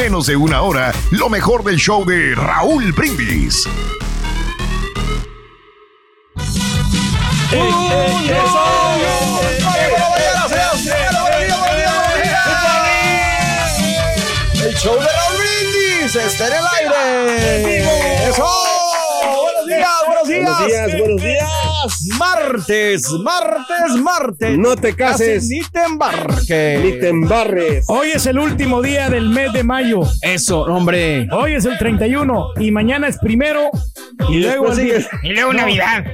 menos de una hora lo mejor del show de Raúl Brindis. El show de Raúl Brindis está en el aire. ¡Eso! ¡Buenos días, buenos días! Buenos. Martes, martes, martes. No te cases. Ni te embarques. Ni te embarres. Hoy es el último día del mes de mayo. Eso, hombre. Hoy es el 31 y mañana es primero y, luego el Y luego Navidad.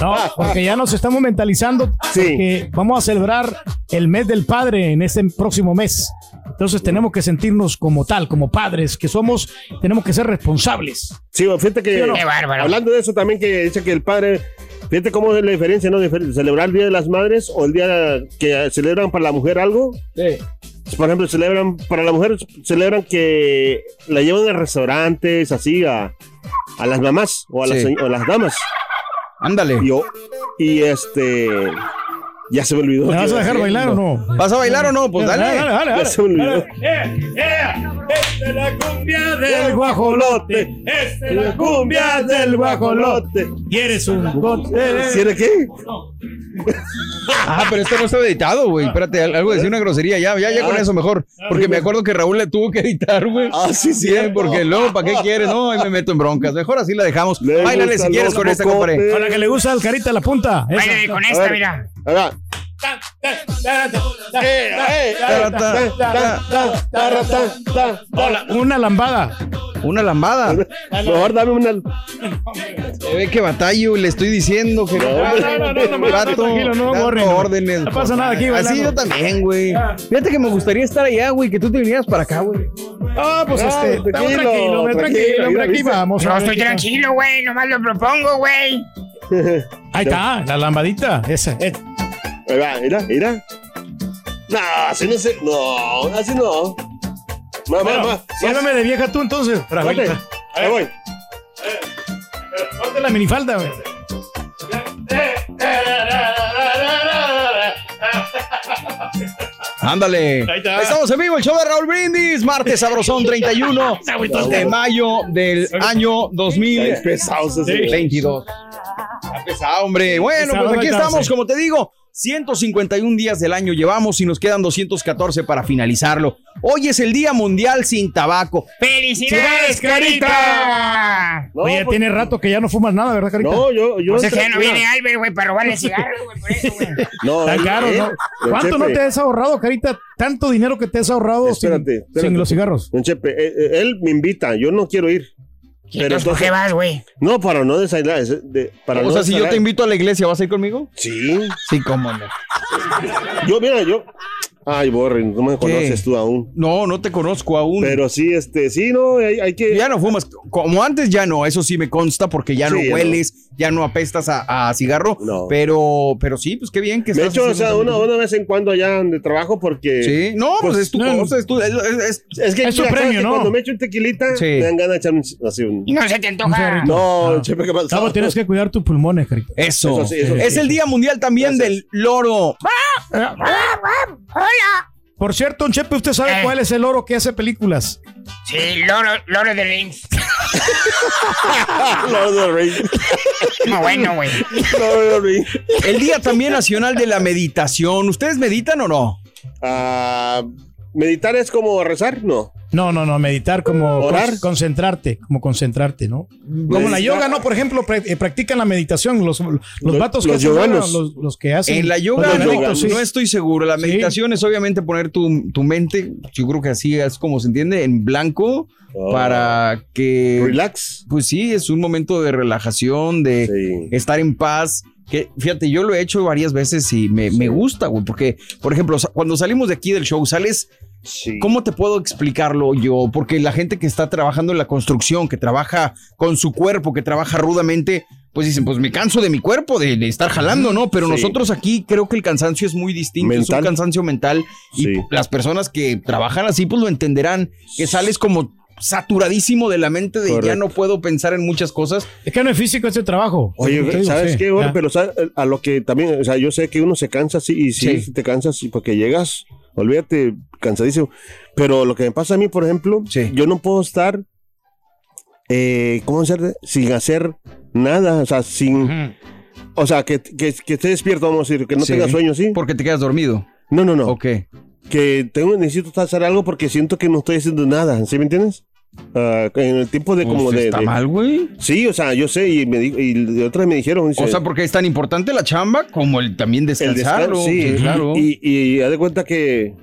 No, porque ya nos estamos mentalizando Sí. que vamos a celebrar el mes del padre en este próximo mes. Entonces tenemos que sentirnos como tal, como padres que somos, tenemos que ser responsables. Sí, fíjate que. Qué bárbaro. Hablando de eso también, que dice que el padre. Fíjate cómo es la diferencia, ¿no? Celebrar el Día de las Madres o el día que celebran para la mujer algo. Por ejemplo, celebran para la mujer, celebran que la llevan a restaurantes, así, a, a las mamás o a, las, Sí. se- o a las damas. Ándale. Y, o- y este. Ya se me olvidó. ¿Me vas a dejar bailar o no? ¿Vas a bailar o no? Pues dale. Dale, dale, Ya dale. se me olvidó. Esta es la cumbia del guajolote. Esta es la cumbia del guajolote. ¿Quieres un gote? ¿Sí era qué? Ah, pero esto no está editado, güey. Espérate, al- algo decía una grosería. Ya, ya, ya con eso mejor. Porque me acuerdo que Raúl le tuvo que editar, güey. Ah, sí, sí. Porque luego, ¿para qué quieres? No, ahí me meto en broncas. Mejor así la dejamos. Le Báilale si quieres con esta, compadre. Con la que le gusta al carita la punta. Báilale con A esta, ver. mira. Hola, Una lambada. Una lambada. Mejor dame una. Se ve que batallo, le estoy diciendo que no. no, no, no, no, tranquilo, no, órdenes. No pasa nada aquí, Así yo también, güey. Fíjate que me gustaría estar allá, güey, que tú te vinieras para acá, güey. Ah, pues Ah, este, estamos tranquilo, tranquilo, aquí vamos. No estoy tranquilo, güey. Nomás lo propongo, güey. Ahí está, la lambadita, esa. Eh, Ahí va, mira, mira. No, así no se. No, así no. Más, más, Bueno, más. sírveme de vieja tú entonces. Ponte. bailar. Ahí voy. Ponte la minifalda, güey. Ándale. Ahí está. Estamos en vivo, el show de Raúl Brindis, martes sabrosón 31 de mayo del año Ahí 2022. pesados ese. Está pesado, hombre. Bueno, pues aquí estamos, como te digo. 151 días del año llevamos y nos quedan 214 para finalizarlo. Hoy es el Día Mundial sin Tabaco. ¡Felicidades, Carita! No, Oye, pues- tiene rato que ya no fumas nada, ¿verdad, Carita? No, yo. yo Pues es que ya no mira, viene Albert, güey, para robarle cigarros, güey, por eso, güey. No, Tan caro, él- ¿no? ¿Cuánto no te has ahorrado, Carita? Tanto dinero que te has ahorrado sin- Espérate, sin, espérate. los cigarros. Don Chepe, eh, eh, él me invita, yo no quiero ir. Pero Entonces, ¿por qué vas, güey? No, para no desailar. es de- para O no sea, si yo te invito a la iglesia, ¿vas a ir conmigo? Sí. Sí, cómo no. Yo, mira, yo. Ay, Borren, no me conoces tú aún. No, no te conozco aún. Pero sí, este, sí, no, hay, hay que. Ya no fumas. Como antes ya no, eso sí me consta porque ya no Sí, hueles, ya no apestas a, a cigarro. No. Pero, pero sí, pues qué bien que Me estás echo, o sea, una, una vez en cuando allá de trabajo porque. Sí, no, pues, es tu no, cosa, es tu. es- es- Es que Es su mira, ¿sabes premio, que ¿no? Cuando me echo un tequilita, Sí. me dan ganas de echarme así un. No se te antoja. No, Ah. Chepe, ¿qué pasó? Cabo, tienes que cuidar tus pulmones, Carita. eso. Eso sí, eso es sí. el Día Mundial también Gracias. del loro. ¡Hola! Por cierto, don Chepe, ¿usted sabe Eh. cuál es el oro que hace películas? Sí, Loro, Loro de Rings. Lord of the Rings. No, bueno, güey. Lord of the Rings. El Día también Nacional de la Meditación. ¿Ustedes meditan o no? Ah, ¿Meditar es como rezar? No. No, no, no, meditar como ¿Orar? con- concentrarte, como concentrarte, ¿no? Como la yoga, ¿no? Por ejemplo, pra- eh, practican la meditación, los, los Los- vatos que los hacen yoga, yoganos. los, los que hacen. En la yoga los no, estoy seguro. La Sí. meditación es obviamente poner tu, tu mente, yo creo que así es como se entiende, en blanco Oh. para que... Relax. Pues sí, es un momento de relajación, de Sí. estar en paz Que fíjate, yo lo he hecho varias veces y me, me gusta, güey, porque, por ejemplo, cuando salimos de aquí del show, sales. Sí. ¿Cómo te puedo explicarlo yo? Porque la gente que está trabajando en la construcción, que trabaja con su cuerpo, que trabaja rudamente, pues dicen, pues me canso de mi cuerpo, de, de estar jalando, ¿no? Pero Sí. nosotros aquí creo que el cansancio es muy distinto, es Mental. un cansancio mental y Sí. las personas que trabajan así, pues lo entenderán, que sales como saturadísimo de la mente de ya no puedo pensar en muchas cosas. Es que no es físico este trabajo. Oye, digo, ¿sabes sí, qué? Bueno, pero ¿sabes? a lo que también, o sea, yo sé que uno se cansa sí, y sí, Sí. te cansas y porque llegas, olvídate, cansadísimo. Pero lo que me pasa a mí, por ejemplo, Sí. yo no puedo estar, eh, ¿cómo hacer? Sin hacer nada, o sea, sin, Ujú. o sea, que, que, que esté despierto, vamos a decir, que no Sí. tenga sueño, ¿sí? Porque te quedas dormido. No, no, no. Ok. Que tengo, necesito hacer algo porque siento que no estoy haciendo nada, ¿sí me entiendes? Ah, en el tiempo de como Pues de, está de- mal, güey. Sí, o sea, yo sé, y me y de otras me dijeron. dice, O sea, porque es tan importante la chamba como el también el descanso, sí, claro. Y, y haz de cuenta que,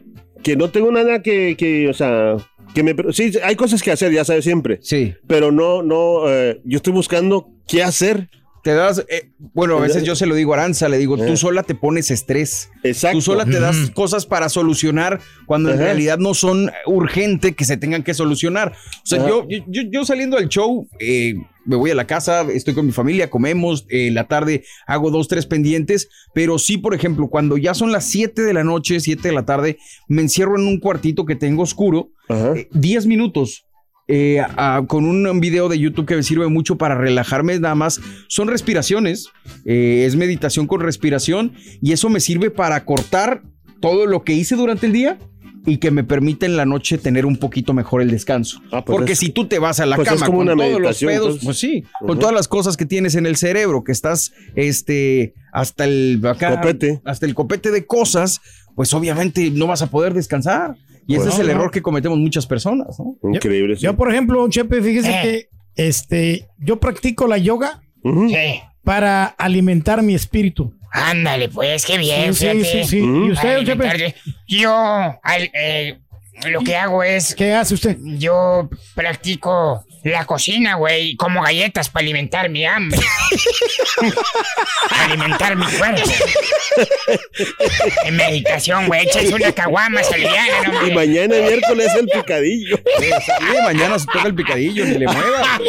que no tengo nada que, que, o sea, que me... Sí, hay cosas que hacer, ya sabes, siempre. sí. Pero no, no, eh, yo estoy buscando qué hacer. Te das, eh, bueno, a veces yo se lo digo a Aranza, le digo, tú sola te pones estrés. Exacto. Tú sola te das cosas para solucionar cuando en Ajá. realidad no son urgente que se tengan que solucionar. O sea, yo, yo, saliendo del show, eh, me voy a la casa, estoy con mi familia, comemos, eh, en la tarde hago dos, tres pendientes, pero sí, por ejemplo, cuando ya son las 7 de la noche, 7 de la tarde, me encierro en un cuartito que tengo oscuro, Ajá. eh, 10 minutos. Eh, a- con un, video de YouTube que me sirve mucho para relajarme nada más. Son respiraciones, eh, es meditación con respiración y eso me sirve para cortar todo lo que hice durante el día y que me permite en la noche tener un poquito mejor el descanso. Ah, pues Porque es- si tú te vas a la pues es cama con todos los pedos, entonces. pues sí, con todas las cosas que tienes en el cerebro, que estás este hasta el acá, Copete. hasta el copete de cosas, pues obviamente no vas a poder descansar. Y ese es el no, error que cometemos muchas personas, ¿no? Increíble. sí. Yo, por ejemplo, Chepe, fíjese Eh. que este, yo practico la yoga. Sí. para alimentar mi espíritu. Ándale, pues, qué bien, sí, sí, fíjate. sí, sí. Mm. ¿Y usted, Chepe? Yo, al- eh, lo que hago es, ¿Qué hace usted? yo practico la cocina, güey, como galletas para alimentar mi hambre. alimentar mi cuerpo. En meditación, güey, echas una caguama, se aliviana, no Y mañana miércoles el picadillo. Sí, mañana se toca el picadillo, ni le mueva.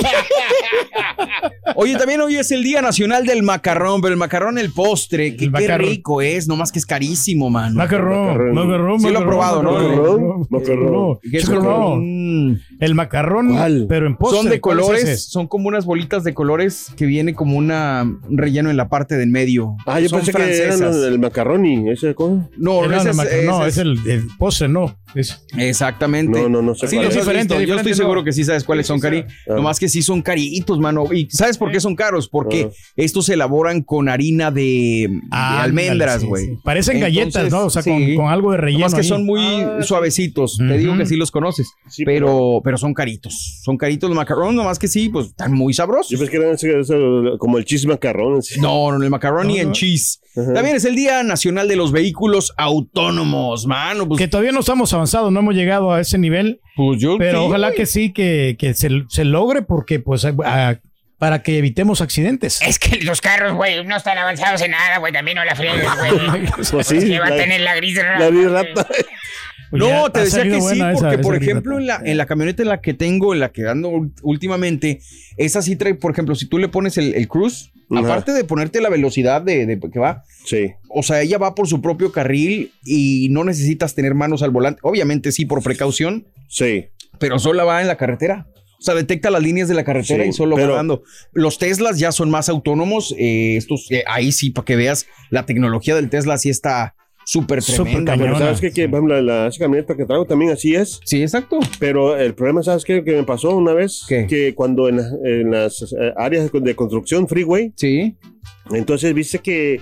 Oye, también hoy es el Día Nacional del Macarrón, pero el macarrón, el postre, que El qué macarrón. rico es, nomás que es carísimo, mano. Macarrón, Macarrón. macarrón, Sí lo he macarrón, probado, ¿no? Macarrón, macarrón. ¿Qué es Macarrón. macarrón? El macarrón, ¿Cuál? pero en postre. Son de ¿cuál es colores, son como unas bolitas de colores que viene como una un relleno en la parte del medio. Ah, yo son pensé que eran francesas. el macaroni, ese cosa. No, no, ese es, no, es el, el postre, no. Es, Exactamente. No, no, no sé Sí, es. Diferente. Yo diferente, estoy seguro que sí sabes cuáles son, Cari. Ah. Nomás que sí son caritos, mano. ¿Y sabes por qué son caros? Porque Ah. estos se elaboran con harina de, almendras, güey. sí. Parecen galletas, ¿no? O sea, sí. con, con algo de relleno. Nomás que ahí. son muy Ah, suavecitos. Te digo que sí los conoces. Sí, pero, pero son caritos. Son caritos los macarrones, nomás que sí, pues están muy sabrosos. Yo pensé que eran como el cheese macarrón. así. No, no, el macaroni No, and no. cheese. Ajá. También es el Día Nacional de los Vehículos Autónomos, mano. Pues, Que todavía no estamos avanzados, no hemos llegado a ese nivel, pues yo pero sí. ojalá que sí, que, que se, se logre, porque pues a- para que evitemos accidentes. Es que los carros, güey, no están avanzados en nada, güey. También no la friegues, güey. Pues sí, Es que va a la- tener la gris de la gris rata. Pues No, te decía que sí, porque esa por ejemplo en la, en la camioneta en la que tengo, en la que ando últimamente, esa sí trae, por ejemplo, si tú le pones el, el cruise, Ajá. aparte de ponerte la velocidad de, de que va, Sí. o sea, ella va por su propio carril y no necesitas tener manos al volante. Obviamente sí, por precaución, Sí. pero solo va en la carretera. O sea, detecta las líneas de la carretera Sí, y solo pero- va dando. Los Teslas ya son más autónomos. eh, estos, eh, ahí sí, para que veas, la tecnología del Tesla sí está súper tremenda. Pero sabes qué? que, por ejemplo, la, esa camioneta que traigo también así es. Sí, exacto. Pero el problema, ¿sabes qué? Que me pasó una vez. ¿Qué? Que cuando en, en las eh, áreas de construcción, freeway, Sí, entonces viste que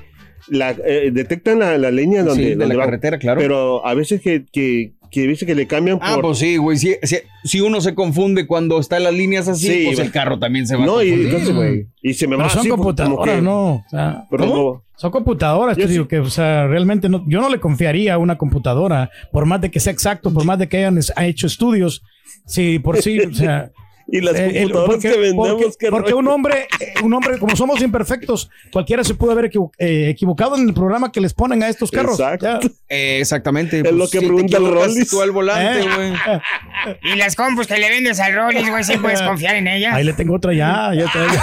la, eh, detectan la, la línea donde, sí, de donde la carretera, claro. Pero a veces que, que, que viste que le cambian Ah, por... pues sí, güey. Si, si, si uno se confunde cuando está en las líneas así, Sí, pues va- el carro también se va no, a y, confundir, entonces, güey. y se me va son así, como computadoras, que- ¿no? O sea, pero ¿Cómo? como- son computadoras, Yo te sí- digo que, o sea, realmente no, yo no le confiaría a una computadora, por más de que sea exacto, por más de que hayan hecho estudios, si por sí, o sea, Y las Eh, computadoras porque, que vendemos, porque- qué porque un hombre, eh, un hombre, como somos imperfectos, cualquiera se pudo haber equivo- eh, equivocado en el programa que les ponen a estos carros. Exacto. Eh, exactamente. Es lo que te pregunta el Rollis. Tú al volante, Eh. güey. Y las compus que le vendes al Rollis, güey, sí puedes confiar en ella. Ahí le tengo otra ya, ya, ya, ya.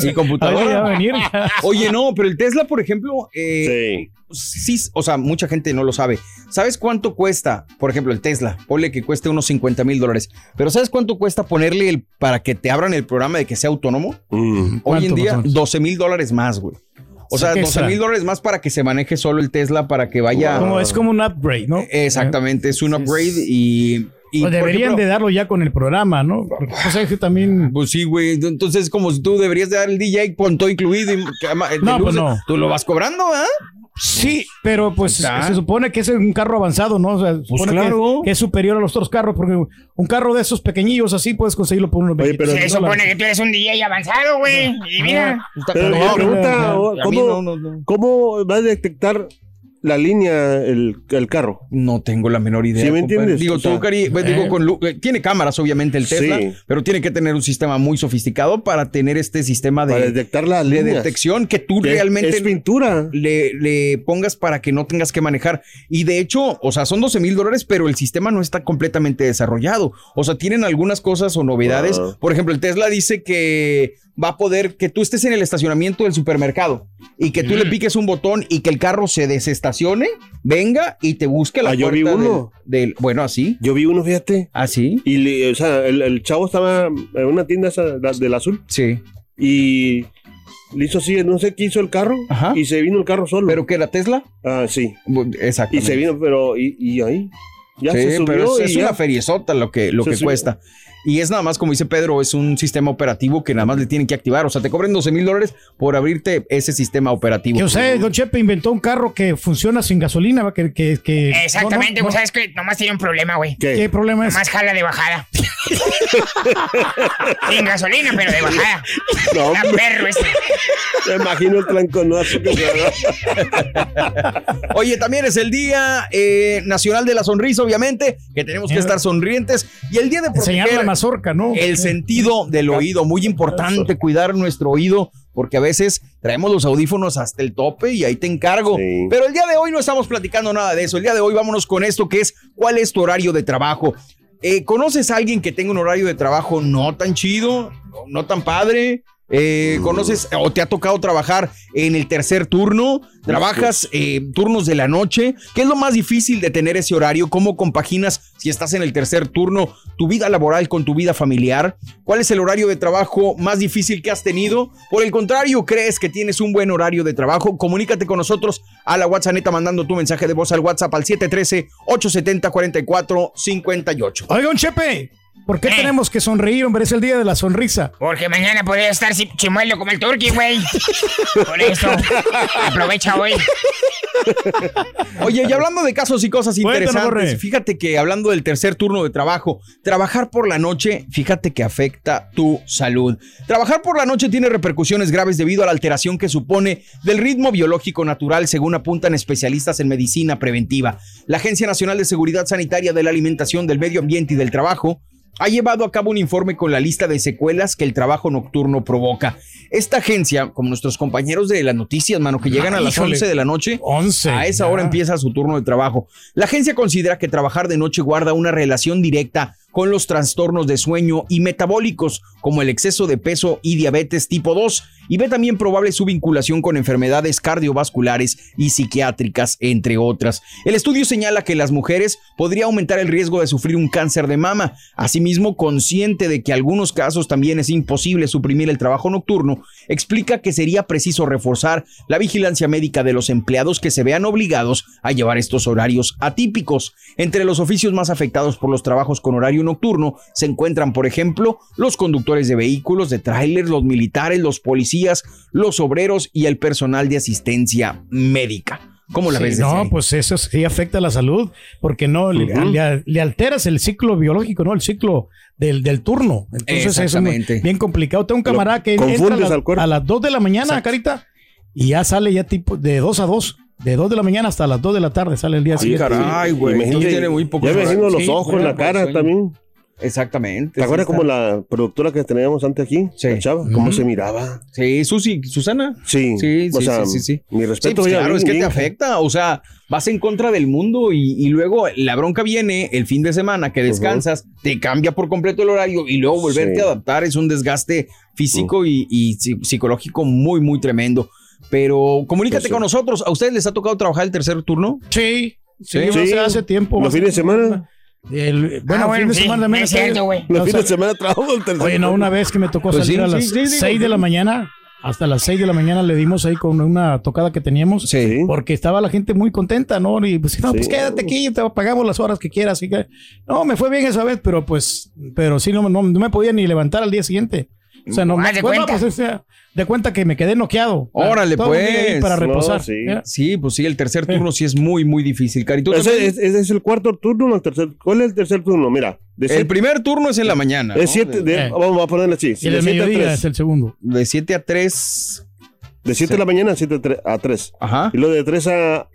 Sí, Ahí computadora. va a venir. Oye, no, pero el Tesla, por ejemplo, eh, Sí. Sí, o sea, mucha gente no lo sabe. ¿Sabes cuánto cuesta, por ejemplo, el Tesla? Ponle que cueste unos 50 mil dólares. Pero ¿sabes cuánto cuesta ponerle el para que te abran el programa de que sea autónomo? Mm. Hoy en ¿Cuánto, día, más o menos? 12 mil dólares más, güey. O sea, que 12 mil dólares más para que se maneje solo el Tesla, para que vaya. Como, es como un upgrade, ¿no? Exactamente, es un upgrade y. y, Pues deberían ejemplo, de darlo ya con el programa, ¿no? Porque, o sea, que también... Pues sí, güey. Entonces, como si tú deberías de dar el DJ con todo incluido. Y, que No, pues no. Tú lo vas cobrando, ¿ah? Sí, pero pues Está. se supone que es un carro avanzado, ¿no? O sea, se Pues supone claro. que, que es superior a los otros carros, porque un carro de esos pequeñillos así puedes conseguirlo por unos Oye, 20 pero- Se supone que tú eres un DJ avanzado, güey. Y mira, Pero No, pregunta, no, ¿cómo, no, no, no. ¿cómo va a detectar la línea el, el carro? No tengo la menor idea. ¿Sí me compadre. entiendes? Digo, O tú, Cari, pues, digo, eh. con eh, tiene cámaras, obviamente, el Tesla, Sí. pero tiene que tener un sistema muy sofisticado para tener este sistema Para de, detectar la de detección que tú Que realmente Es pintura. le, le pongas para que no tengas que manejar. Y de hecho, o sea, son 12 mil dólares, pero el sistema no está completamente desarrollado. O sea, tienen algunas cosas o novedades. Ah. Por ejemplo, el Tesla dice que va a poder que tú estés en el estacionamiento del supermercado y que tú le piques un botón y que el carro se desestacione, venga y te busque la Ah, yo vi puerta del- uno. del, bueno, así, Yo vi uno, fíjate. así, Y, le- o sea, el, el chavo estaba en una tienda esa, la- del azul sí. y le hizo así, no sé qué hizo el carro Ajá. y se vino el carro solo. Pero que era Tesla, ah, sí. exacto. Y se vino, pero y, y ahí ya sí, se subió pero es, y es ya. una feriezota lo que, lo Se que subió. cuesta. Y es nada más, como dice Pedro, es un sistema operativo que nada más le tienen que activar. O sea, te cobran 12 mil dólares por abrirte ese sistema operativo. Que usted, Don Chepe, inventó un carro que funciona sin gasolina, que, que, que exactamente, no, no, güey. Sabes que nomás tiene un problema, güey. ¿Qué? ¿Qué problema es? Nomás jala de bajada. Sin gasolina, pero de bajada. No, Está hombre, perro este. me imagino el tranconazo que se. Oye, también es el Día eh, Nacional de la Sonrisa, obviamente, que tenemos que estar sonrientes. Y el Día de la proteger mazorca, ¿no? el sentido del oído. Muy importante cuidar nuestro oído, porque a veces traemos los audífonos hasta el tope y ahí te encargo. Sí. Pero el día de hoy no estamos platicando nada de eso. El día de hoy vámonos con esto que es cuál es tu horario de trabajo. Eh, ¿Conoces a alguien que tenga un horario de trabajo no tan chido, no tan padre? Eh, ¿Conoces o te ha tocado trabajar en el tercer turno? ¿Trabajas eh, turnos de la noche? ¿Qué es lo más difícil de tener ese horario? ¿Cómo compaginas si estás en el tercer turno tu vida laboral con tu vida familiar? ¿Cuál es el horario de trabajo más difícil que has tenido? Por el contrario, ¿crees que tienes un buen horario de trabajo? Comunícate con nosotros a la WhatsApp neta mandando tu mensaje de voz al WhatsApp al 713-870-4458. Oiga, Don Chepe, ¿por qué ¿Qué? tenemos que sonreír, hombre? Es el día de la sonrisa. Porque mañana podría estar chimuelo como el turqui, güey. Por eso, aprovecha hoy. Oye, y hablando de casos y cosas Cuéntanos, interesantes, fíjate que hablando del tercer turno de trabajo, trabajar por la noche, fíjate que afecta tu salud. Trabajar por la noche tiene repercusiones graves debido a la alteración que supone del ritmo biológico natural, según apuntan especialistas en medicina preventiva. La Agencia Nacional de Seguridad Sanitaria de la Alimentación, del Medio Ambiente y del Trabajo ha llevado a cabo un informe con la lista de secuelas que el trabajo nocturno provoca. Esta agencia, como nuestros compañeros de las noticias, mano, que llegan a las híjole. 11 de la noche, 11. a esa ya. hora empieza su turno de trabajo. La agencia considera que trabajar de noche guarda una relación directa con los trastornos de sueño y metabólicos, como el exceso de peso y diabetes tipo 2, y ve también probable su vinculación con enfermedades cardiovasculares y psiquiátricas, entre otras. El estudio señala que las mujeres podría aumentar el riesgo de sufrir un cáncer de mama. Asimismo, consciente de que en algunos casos también es imposible suprimir el trabajo nocturno, explica que sería preciso reforzar la vigilancia médica de los empleados que se vean obligados a llevar estos horarios atípicos. Entre los oficios más afectados por los trabajos con horario nocturno se encuentran, por ejemplo, los conductores de vehículos, de tráiler, los militares, los policías, los obreros y el personal de asistencia médica. ¿Cómo la Sí, ves? no, ahí? pues eso sí afecta a la salud, porque no le, Ujú. le- le alteras el ciclo biológico, ¿no? El ciclo del, del turno. Entonces eso es bien complicado. Tengo un camarada que entra al a las 2 de la mañana, carita, y ya sale ya tipo de 2 a 2. De 2 de la mañana hasta las 2 de la tarde sale el día Sí, siguiente. caray, güey. Imagínate, Tiene muy pocos Ya me imagino los Sí, ojos, bueno, la por cara sueño. también. Exactamente. ¿Te acuerdas sí como la productora que teníamos antes aquí? Sí. La chava, cómo se miraba. Sí, Susi, Susana. Sí, Sí, o sí, sea, sí, sí, sí. Mi Sí, respeto. pues claro, bien, es que te afecta. O sea, vas en contra del mundo y, y luego la bronca viene el fin de semana que descansas, te cambia por completo el horario y luego volverte Sí. a adaptar es un desgaste físico y, y psi- psicológico muy, muy tremendo. Pero comunícate Pues con nosotros. ¿A ustedes les ha tocado trabajar el tercer turno? Sí, sí, Sí. o sea, Sí. hace tiempo. Los fines de semana. El, bueno, Ah, bueno, fin de sí, semana también. es cierto, güey. Los fines de semana trabajo el tercer Oye, no, una vez que me tocó Pues salir sí, a las sí, digo, 6 de sí. la mañana, hasta las 6 de la mañana le dimos ahí con una tocada que teníamos. Sí. Porque estaba la gente muy contenta, ¿no? Y pues, no, Sí. pues quédate aquí, te pagamos las horas que quieras. Así que, no, me fue bien esa vez, pero pues, pero sí, no, no, no me podía ni levantar al día siguiente. O sea, no, Haz de cuenta. pues, o sea, de cuenta que me quedé noqueado. Órale, Todo pues. Para No, reposar. sí. ¿ya? Sí, pues sí, el tercer turno sí es muy, muy difícil. Carito, Ese es, ese es el cuarto turno o el tercer. ¿Cuál es el tercer turno? Mira, de el siete, primer turno es en la mañana. de ¿no? siete- de- Eh. vamos a ponerle así. Y el de de 7 a mediodía 3. es el segundo. De 7 a 3. De 7 de la mañana a 7 a 3. Ajá. Y luego de 3 a.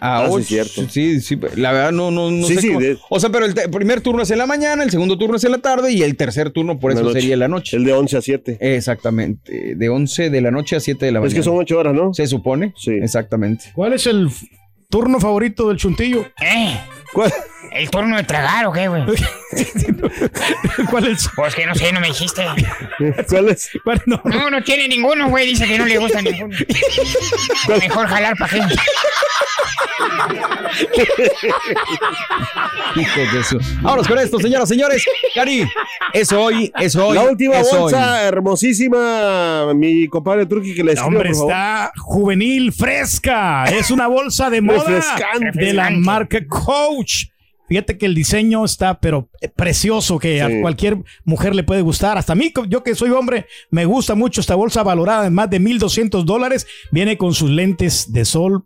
A Ah, sí, ocho, cierto. Sí, sí, la verdad no, no, no Sí, sé sí, cómo- de- O sea, pero el primer turno es en la mañana, el segundo turno es en la tarde y el tercer turno por eso sería en la noche. El de 11 a 7. Exactamente, de 11 de la noche a 7 de la Es mañana. que son 8 horas, ¿no? Se supone. Sí. Exactamente. ¿Cuál es el turno favorito del chuntillo? ¿Eh? ¿Cuál? ¿El turno de tragar o qué, güey? ¿Cuál es? Pues que no sé, no me dijiste. ¿Cuál es? ¿Cuál? No, no. No, tiene ninguno, güey. Dice que no le gusta ninguno. Mejor jalar para qué. Hijos de su- Vámonos con esto, señoras, señores. Cari, es hoy, es hoy. La última es bolsa hoy. hermosísima, mi compadre Truqui, que le escriba, Hombre, por favor. está juvenil fresca. Es una bolsa de moda Refrescante. de la marca Coach. Fíjate que el diseño está, pero eh, precioso, que Sí. a cualquier mujer le puede gustar. Hasta a mí, yo que soy hombre, me gusta mucho esta bolsa valorada en más de 1.200 dólares. Viene con sus lentes de sol.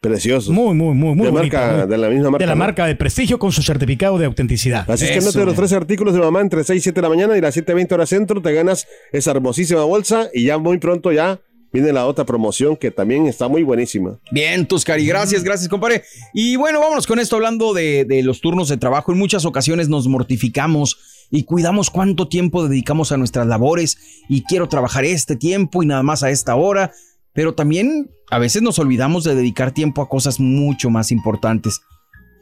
Precioso. Muy, muy, muy, muy de, bonita, marca, muy- de la misma marca. de la ¿no? marca de prestigio con su certificado de autenticidad. Así es que te los tres artículos de mamá entre 6 y 7 de la mañana y las 7.20 horas centro, te ganas esa hermosísima bolsa y ya muy pronto ya viene la otra promoción que también está muy buenísima. Bien, tus cari, gracias, gracias, compadre. Y bueno, vámonos con esto hablando de, de los turnos de trabajo. En muchas ocasiones nos mortificamos y cuidamos cuánto tiempo dedicamos a nuestras labores y quiero trabajar este tiempo y nada más a esta hora. Pero también a veces nos olvidamos de dedicar tiempo a cosas mucho más importantes.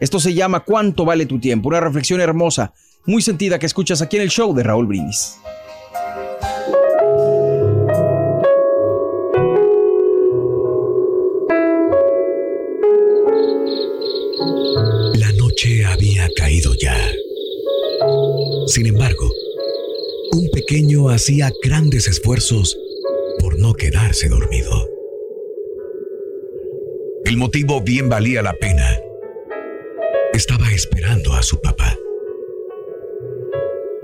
Esto se llama ¿Cuánto vale tu tiempo? Una reflexión hermosa, muy sentida que escuchas aquí en el show de Raúl Brindis. La noche había caído ya. Sin embargo, un pequeño hacía grandes esfuerzos quedarse dormido. El motivo bien valía la pena. Estaba esperando a su papá.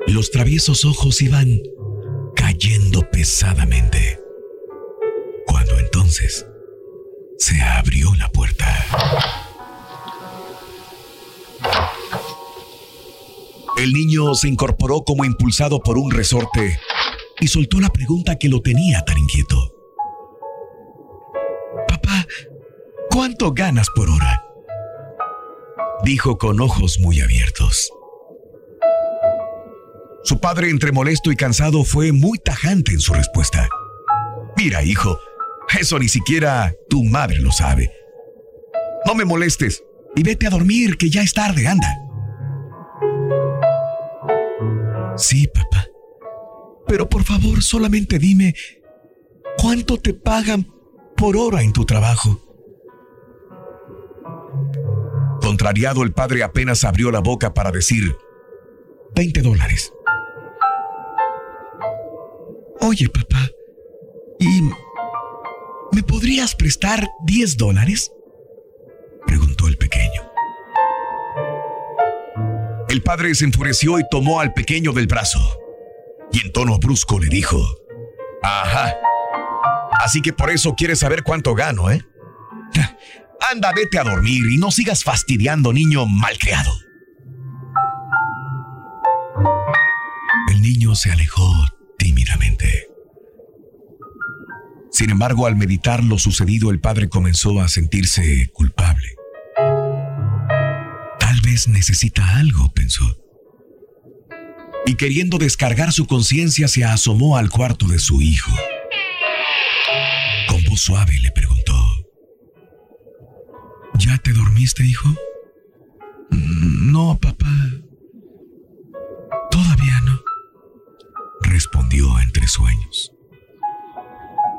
Los traviesos ojos iban cayendo pesadamente. Cuando entonces se abrió la puerta. El niño se incorporó como impulsado por un resorte y soltó la pregunta que lo tenía tan inquieto. Papá, ¿cuánto ganas por hora? Dijo con ojos muy abiertos. Su padre, entre molesto y cansado, fue muy tajante en su respuesta. Mira, hijo, eso ni siquiera tu madre lo sabe. No me molestes y vete a dormir, que ya es tarde, anda. Sí, papá. Pero por favor, solamente dime, ¿cuánto te pagan por hora en tu trabajo? Contrariado, el padre apenas abrió la boca para decir, 20 dólares. Oye, papá, ¿y me podrías prestar 10 dólares? Preguntó el pequeño. El padre se enfureció y tomó al pequeño del brazo. Y en tono brusco le dijo, Ajá. Así que por eso quieres saber cuánto gano, ¿eh? Anda, vete a dormir y no sigas fastidiando, niño malcriado. El niño se alejó tímidamente. Sin embargo, al meditar lo sucedido, el padre comenzó a sentirse culpable. Tal vez necesita algo, pensó. Y queriendo descargar su conciencia se asomó al cuarto de su hijo. Con voz suave le preguntó, ¿Ya te dormiste, hijo? No, papá. Todavía no. Respondió entre sueños.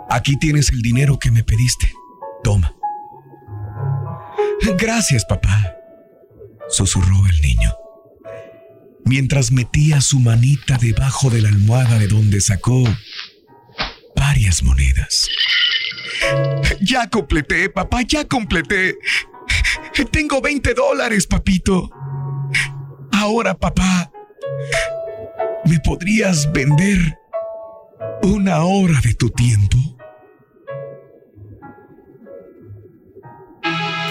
Aquí tienes el dinero que me pediste. Toma. Gracias, papá. Susurró el niño. Mientras metía su manita debajo de la almohada de donde sacó varias monedas. Ya completé, papá, ya completé. Tengo 20 dólares, papito. Ahora, papá, ¿me podrías vender una hora de tu tiempo?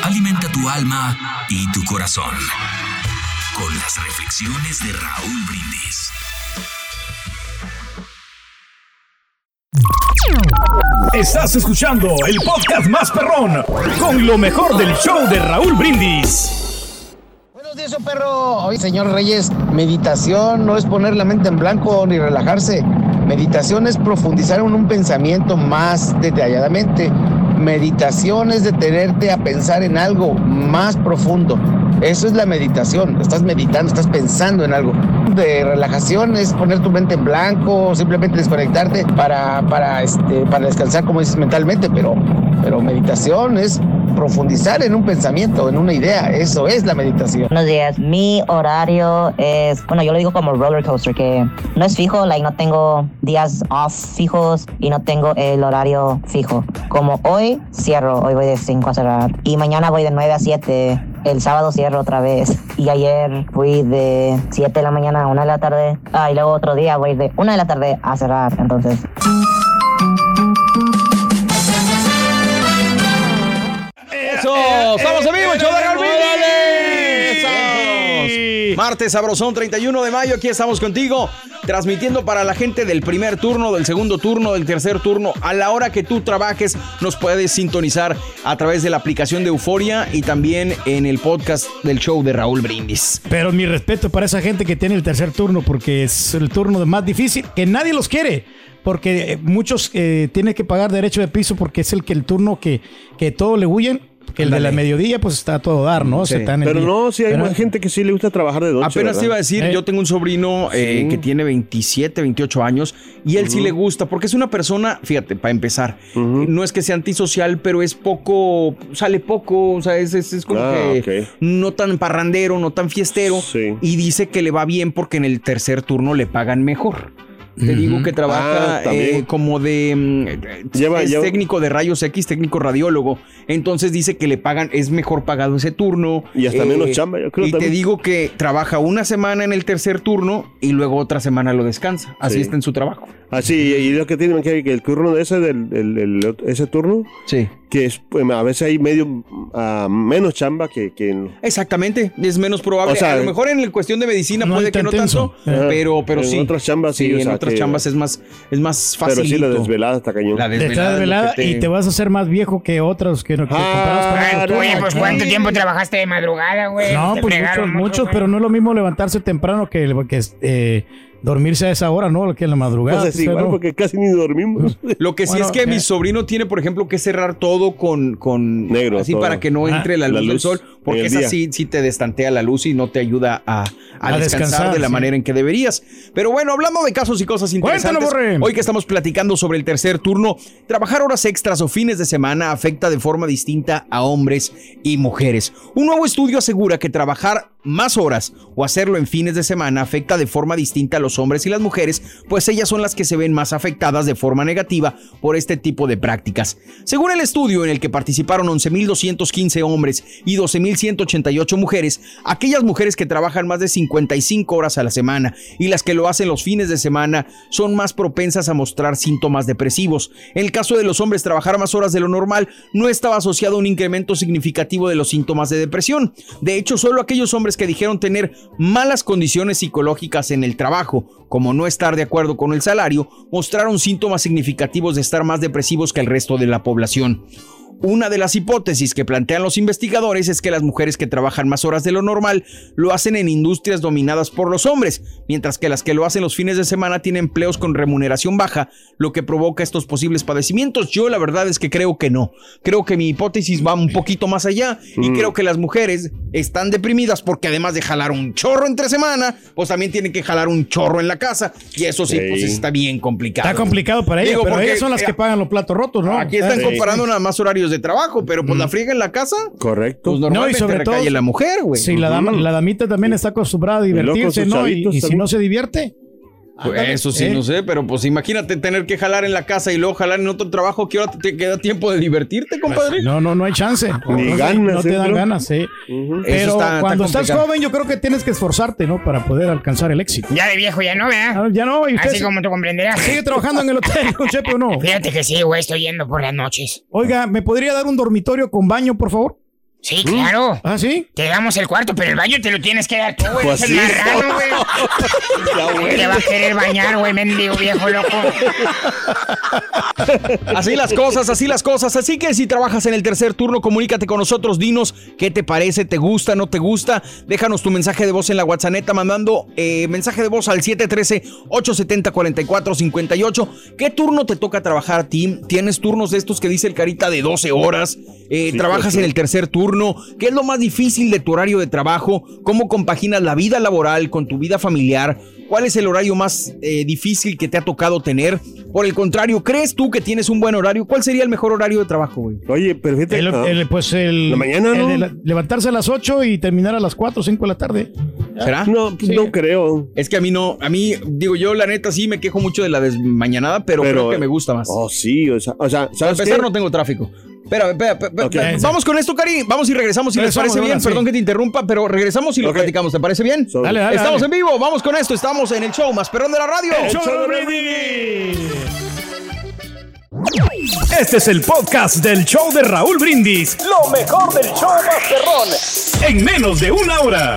Alimenta tu alma y tu corazón con las reflexiones de Raúl Brindis. Estás escuchando el podcast más perrón con lo mejor del show de Raúl Brindis. Buenos días, oh, perro. Hoy, señor Reyes, meditación no es poner la mente en blanco ni relajarse. Meditación es profundizar en un pensamiento más detalladamente. Meditación es detenerte a pensar en algo más profundo. Eso es la meditación. Estás meditando, estás pensando en algo. De relajación es poner tu mente en blanco, simplemente desconectarte para, para, este, para descansar, como dices, mentalmente. Pero, pero meditación es profundizar en un pensamiento, en una idea. Eso es la meditación. Buenos días. Mi horario es, bueno, yo lo digo como roller coaster, que no es fijo, like no tengo días off fijos y no tengo el horario fijo. Como hoy cierro, hoy voy de 5 a cerrar y mañana voy de 9 a 7. El sábado cierro otra vez y ayer fui de 7 de la mañana a 1 de la tarde. Ah, y luego otro día voy de 1 de la tarde a cerrar. Entonces, ¡Eso! ¡Estamos en vivo, el Martes sabrosón 31 de mayo, aquí estamos contigo, transmitiendo para la gente del primer turno, del segundo turno, del tercer turno. A la hora que tú trabajes, nos puedes sintonizar a través de la aplicación de Euforia y también en el podcast del show de Raúl Brindis. Pero mi respeto para esa gente que tiene el tercer turno, porque es el turno más difícil, que nadie los quiere. Porque eh, muchos eh, tienen que pagar derecho de piso porque es el que el turno que, que todo le huyen. Que el de la mediodía, pues está a todo dar, ¿no? Sí. Se está en el Pero no, sí hay Pero- más gente que sí le gusta trabajar de noche. Apenas te iba a decir, Eh. yo tengo un sobrino eh, Sí. que tiene 27, 28 años y él sí le gusta porque es una persona, fíjate, para empezar, no es que sea antisocial, pero es poco, sale poco, o sea, es, es- es como Ah, que no tan parrandero, no tan fiestero Sí. y dice que le va bien porque en el tercer turno le pagan mejor. Te digo que trabaja Ah, también. eh, como de mm, Lleva- es lleva- técnico de rayos X, técnico radiólogo. Entonces dice que le pagan, es mejor pagado ese turno. Y hasta menos chamba, yo creo Y te digo que trabaja una semana en el tercer turno y luego otra semana lo descansa. Así Sí. está en su trabajo. Así, y lo que tienen que que el turno de ese, del, el- el- ese turno, Sí. que es, pues, a veces hay medio ah, menos chamba que, que en- Exactamente, es menos probable. O sea, a lo mejor en la cuestión de medicina no puede que no tanto, Ajá. pero, pero En sí. otras chambas sí, o en sea, otras que- chambas es más, es más fácil. pero sí la desvelada está cañón. La Te desvelada. estás es lo desvelada que y te vas a hacer más viejo que otros que, con Ah. Oye, pues Ah, ¿cuánto tiempo trabajaste de madrugada, güey? No, Te pues muchos, mucho, muchos, pero no es lo mismo levantarse temprano que, que eh, dormirse a esa hora, ¿no? Que en la madrugada. Pues es igual no. porque casi ni dormimos. Lo que sí Bueno, es que eh. mi sobrino tiene, por ejemplo, que cerrar todo con, con Negro, así todo. para que no Ah, entre la luz, la del sol, porque esa sí, sí te destantea la luz y no te ayuda a, a A descansar, descansar, de la sí. manera en que deberías. Pero bueno, hablando de casos y cosas interesantes, Cuéntanos, Borre. hoy que estamos platicando sobre el tercer turno, trabajar horas extras o fines de semana afecta de forma distinta a hombres y mujeres. Un nuevo estudio asegura que trabajar más horas o hacerlo en fines de semana afecta de forma distinta a los hombres y las mujeres, pues ellas son las que se ven más afectadas de forma negativa por este tipo de prácticas. Según el estudio en el que participaron 11.215 hombres y 12.188 mujeres, aquellas mujeres que trabajan más de 55 horas a la semana y las que lo hacen los fines de semana son más propensas a mostrar síntomas depresivos. En el caso de los hombres, trabajar más horas de lo normal no estaba asociado a un incremento significativo de los síntomas de depresión. De hecho, solo aquellos hombres que dijeron tener malas condiciones psicológicas en el trabajo, como no estar de acuerdo con el salario, mostraron síntomas significativos de estar más depresivos que el resto de la población. Una de las hipótesis que plantean los investigadores es que las mujeres que trabajan más horas de lo normal lo hacen en industrias dominadas por los hombres, mientras que las que lo hacen los fines de semana tienen empleos con remuneración baja, lo que provoca estos posibles padecimientos. Yo la verdad es que creo que no. Creo que mi hipótesis va un poquito más allá y Mm. creo que las mujeres están deprimidas porque además de jalar un chorro entre semana, pues también tienen que jalar un chorro en la casa y eso sí, Sí. pues está bien complicado. Está complicado para ellas, Digo, pero porque, ellas son las eh, que pagan los platos rotos, ¿no? Aquí están Sí. comparando nada más horarios de trabajo, pero pues la friega en la casa. Correcto. Pues No, y sobre todo. recae la mujer, güey. Si la, dama, la damita también está acostumbrada a divertirse, ¿no? Y, y si no se divierte. Pues eso sí, ¿eh? no sé, pero pues imagínate tener que jalar en la casa y luego jalar en otro trabajo. ¿Qué hora te queda tiempo de divertirte, compadre? No, no, no hay chance. Ni no, ganas, No te ¿eh, dan ganas, sí. Eso Pero está- está cuando estás joven, yo creo que tienes que esforzarte, ¿no? Para poder alcanzar el éxito. Ya de viejo ya no, ¿verdad? Ah, ya no, y usted Así sí- como tú comprenderás. ¿Sigue trabajando en el hotel, Chepe, o no? Fíjate que sí, güey, estoy yendo por las noches. Oiga, ¿me podría dar un dormitorio con baño, por favor? Sí, claro. ¿Ah, sí? Te damos el cuarto, pero el baño te lo tienes que dar tú, güey. Pues sí. marrano, güey. Te va a querer bañar, güey, mendigo viejo loco. Así las cosas, así las cosas. Así que si trabajas en el tercer turno, comunícate con nosotros. Dinos qué te parece, te gusta, no te gusta. Déjanos tu mensaje de voz en la WhatsApp mandando eh, mensaje de voz al 713-870-4458. ¿Qué turno te toca trabajar a ti? ¿Tienes turnos de estos que dice el carita de 12 horas? Eh, Sí, ¿Trabajas pues, sí. en el tercer turno? ¿Qué es lo más difícil de tu horario de trabajo? ¿Cómo compaginas la vida laboral con tu vida familiar? ¿Cuál es el horario más eh, difícil que te ha tocado tener? Por el contrario, ¿crees tú que tienes un buen horario? ¿Cuál sería el mejor horario de trabajo, güey? Oye. El- ah, el- pues el, La mañana, levantarse a las 8 y terminar a las 4 o 5 de la tarde. ¿Será? No, pues no creo. Es que a mí no, a mí, digo, yo la neta sí me quejo mucho de la desmañanada, pero, Pero, creo que me gusta más. Oh, sí, o sea, o sea Para ¿sabes empezar, qué? no tengo tráfico. Espera, espera, espera. Vamos con esto, Cari. Vamos y regresamos si les parece bien. sí. Perdón que te interrumpa, pero regresamos y lo platicamos. ¿Te parece bien? Dale, dale, Estamos dale. en vivo. Vamos con esto. Estamos en el show más perrón de la radio. El show de Este es el podcast del show de Raúl Brindis. Lo mejor del show Masterrón. En menos de una hora.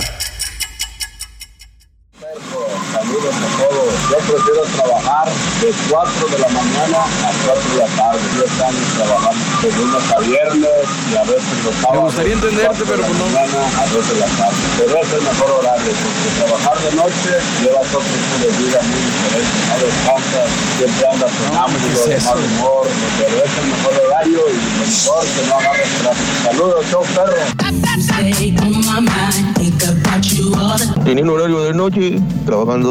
Saludos a todos. Yo prefiero trabajar de 4 de la mañana a 4 de la tarde. 10 años trabajando de lunes a viernes y a veces los sábados. gustaría entenderte, de 4 pero de la pues no. mañana a 2 de la tarde. Pero es el mejor horario porque trabajar de noche llevas otro tipo de vida muy diferente. No descansas, siempre andas sonámbulo, ¿qué es de mal humor. Pero es el mejor horario y mejor que no agarres tráfico. Saludos, show perro. Un horario de noche,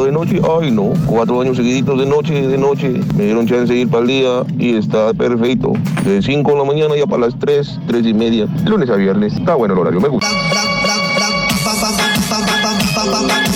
de noche, ay no, cuatro años seguiditos de noche, de noche, me dieron chance de ir para el día y está perfecto. De 5 de la mañana ya para las 3, 3 y media, lunes a viernes, está bueno el horario, me gusta.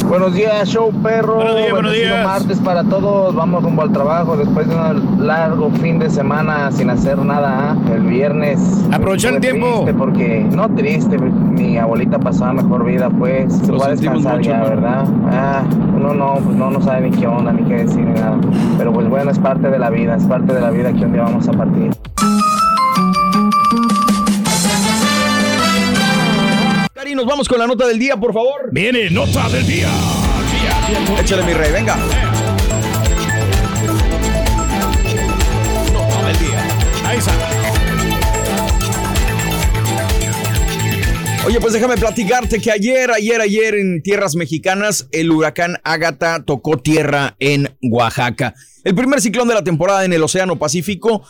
Buenos días, show perro. Buenos días, buenos días. martes para todos. Vamos rumbo al trabajo después de un largo fin de semana sin hacer nada. ¿ah? El viernes. Aprovechar el tiempo. triste Porque, no triste, mi abuelita pasaba mejor vida, pues. Se puede descansar mucho, ya. ¿verdad? Ah, uno no, pues no, no sabe ni qué onda, ni qué decir, ni nada. Pero pues bueno, es parte de la vida, es parte de la vida que un día vamos a partir. Vamos con la nota del día, por favor. Viene nota del día. Échale, mi rey, venga. Nota del día. Ahí está. Oye, pues déjame platicarte que ayer, ayer, ayer en tierras mexicanas, el huracán Ágata tocó tierra en Oaxaca. El primer ciclón de la temporada en el Océano Pacífico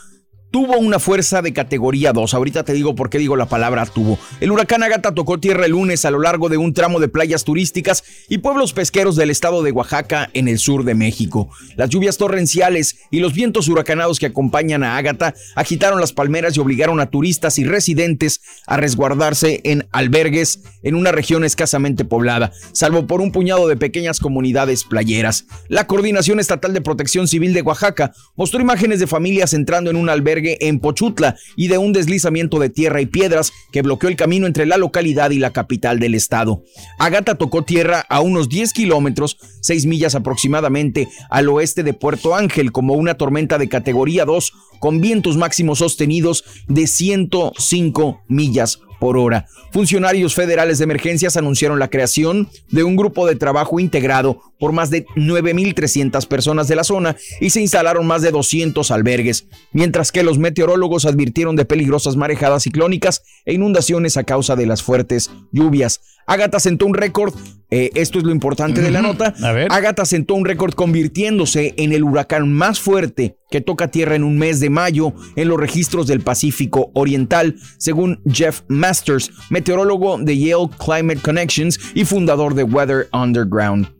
tuvo una fuerza de categoría 2. Ahorita te digo por qué digo la palabra tuvo. El huracán Ágata tocó tierra el lunes a lo largo de un tramo de playas turísticas y pueblos pesqueros del estado de Oaxaca en el sur de México. Las lluvias torrenciales y los vientos huracanados que acompañan a Ágata agitaron las palmeras y obligaron a turistas y residentes a resguardarse en albergues en una región escasamente poblada, salvo por un puñado de pequeñas comunidades playeras. La Coordinación Estatal de Protección Civil de Oaxaca mostró imágenes de familias entrando en un albergue en Pochutla y de un deslizamiento de tierra y piedras que bloqueó el camino entre la localidad y la capital del estado. Agata tocó tierra a unos 10 kilómetros, 6 millas aproximadamente, al oeste de Puerto Ángel como una tormenta de categoría 2 con vientos máximos sostenidos de 105 millas por hora. Funcionarios federales de emergencias anunciaron la creación de un grupo de trabajo integrado por más de 9.300 personas de la zona y se instalaron más de 200 albergues, mientras que los meteorólogos advirtieron de peligrosas marejadas ciclónicas e inundaciones a causa de las fuertes lluvias. Agatha sentó un récord, eh, esto es lo importante de la nota, Agatha sentó un récord convirtiéndose en el huracán más fuerte que toca tierra en un mes de mayo en los registros del Pacífico Oriental, según Jeff Masters, meteorólogo de Yale Climate Connections y fundador de Weather Underground.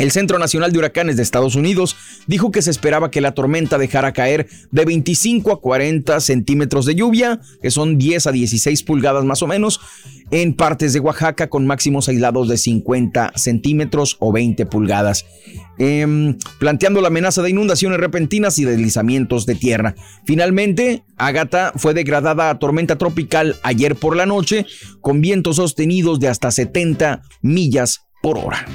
El Centro Nacional de Huracanes de Estados Unidos dijo que se esperaba que la tormenta dejara caer de 25 a 40 centímetros de lluvia, que son 10 a 16 pulgadas más o menos, en partes de Oaxaca con máximos aislados de 50 centímetros o 20 pulgadas, em, planteando la amenaza de inundaciones repentinas y deslizamientos de tierra. Finalmente, Agatha fue degradada a tormenta tropical ayer por la noche, con vientos sostenidos de hasta 70 millas por hora.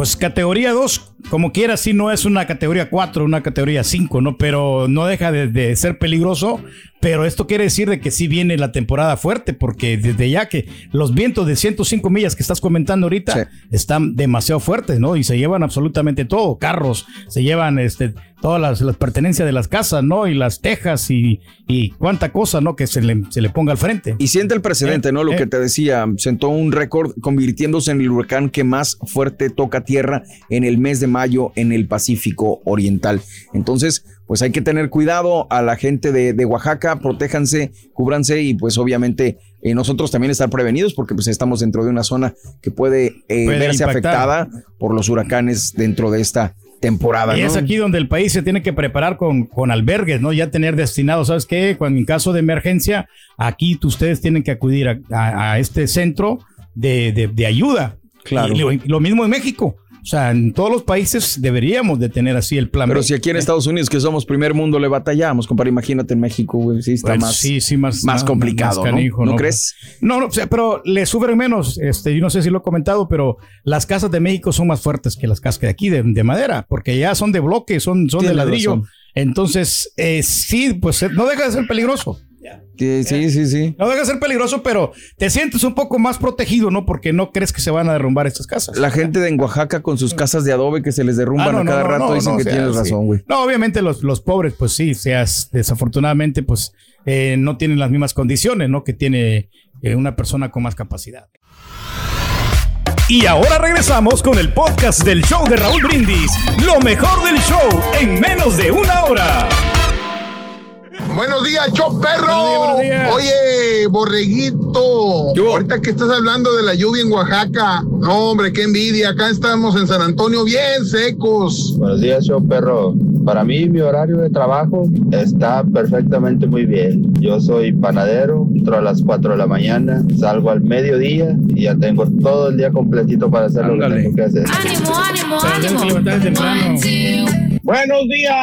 Pues categoría 2, como quiera, sí no es una categoría 4, una categoría 5, ¿no? Pero no deja de, de, ser peligroso. Pero esto quiere decir de que sí viene la temporada fuerte, porque desde ya que los vientos de 105 millas que estás comentando ahorita están demasiado fuertes, ¿no? Y se llevan absolutamente todo, carros, se llevan este, todas las, pertenencias de las casas, ¿no? Y las tejas y, y cuánta cosa, ¿no? Que se le, se le ponga al frente. Y siente el precedente, Eh, ¿no? Lo eh. que te decía, sentó un récord convirtiéndose en el huracán que más fuerte toca tierra en el mes de mayo en el Pacífico Oriental. Entonces, pues hay que tener cuidado a la gente de, de Oaxaca, protéjanse, cúbranse y pues obviamente eh, nosotros también estar prevenidos porque pues estamos dentro de una zona que puede, eh, Puede verse impactar. afectada por los huracanes dentro de esta temporada. Y ¿no? es aquí donde el país se tiene que preparar con, con albergues, ¿no? Ya tener destinados, ¿sabes qué? Cuando en caso de emergencia, aquí ustedes tienen que acudir a, a- a este centro de, de- de ayuda. Claro. Y lo, lo mismo en México. O sea, en todos los países deberíamos de tener así el plan. Pero B. si aquí en Estados Unidos, que somos primer mundo, le batallamos, compadre, imagínate en México, güey, sí está Pues más, sí, sí, más, más complicado, más canijo, ¿no? ¿No crees? No, no, o sea, pero le sufren menos. Este, yo no sé si lo he comentado, pero las casas de México son más fuertes que las casas de aquí, de, de madera, porque ya son de bloque, son, son de ladrillo. razón. Entonces, eh, sí, pues eh, no deja de ser peligroso. Sí, sí, sí, sí. No deja de ser peligroso, pero te sientes un poco más protegido, ¿no? Porque no crees que se van a derrumbar estas casas. La gente de en Oaxaca con sus casas de adobe que se les derrumban Ah, no, a cada no, rato no, dicen no, que o sea, tienes sí. razón, güey. No, obviamente los, los pobres, pues sí, seas desafortunadamente, pues eh, no tienen las mismas condiciones, ¿no? Que tiene eh, una persona con más capacidad. Y ahora regresamos con el podcast del show de Raúl Brindis. Lo mejor del show en menos de una hora. Buenos días, show perro. Buenos días, buenos días. Oye, borreguito. Ahorita que estás hablando de la lluvia en Oaxaca. No, hombre, qué envidia. Acá estamos en San Antonio bien secos. Buenos días, show perro. Para mí, mi horario de trabajo está perfectamente muy bien. Yo soy panadero, entro a las 4 de la mañana, salgo al mediodía y ya tengo todo el día completito para hacer lo que tengo que hacer. Ánimo, ánimo, temprano. Buenos días.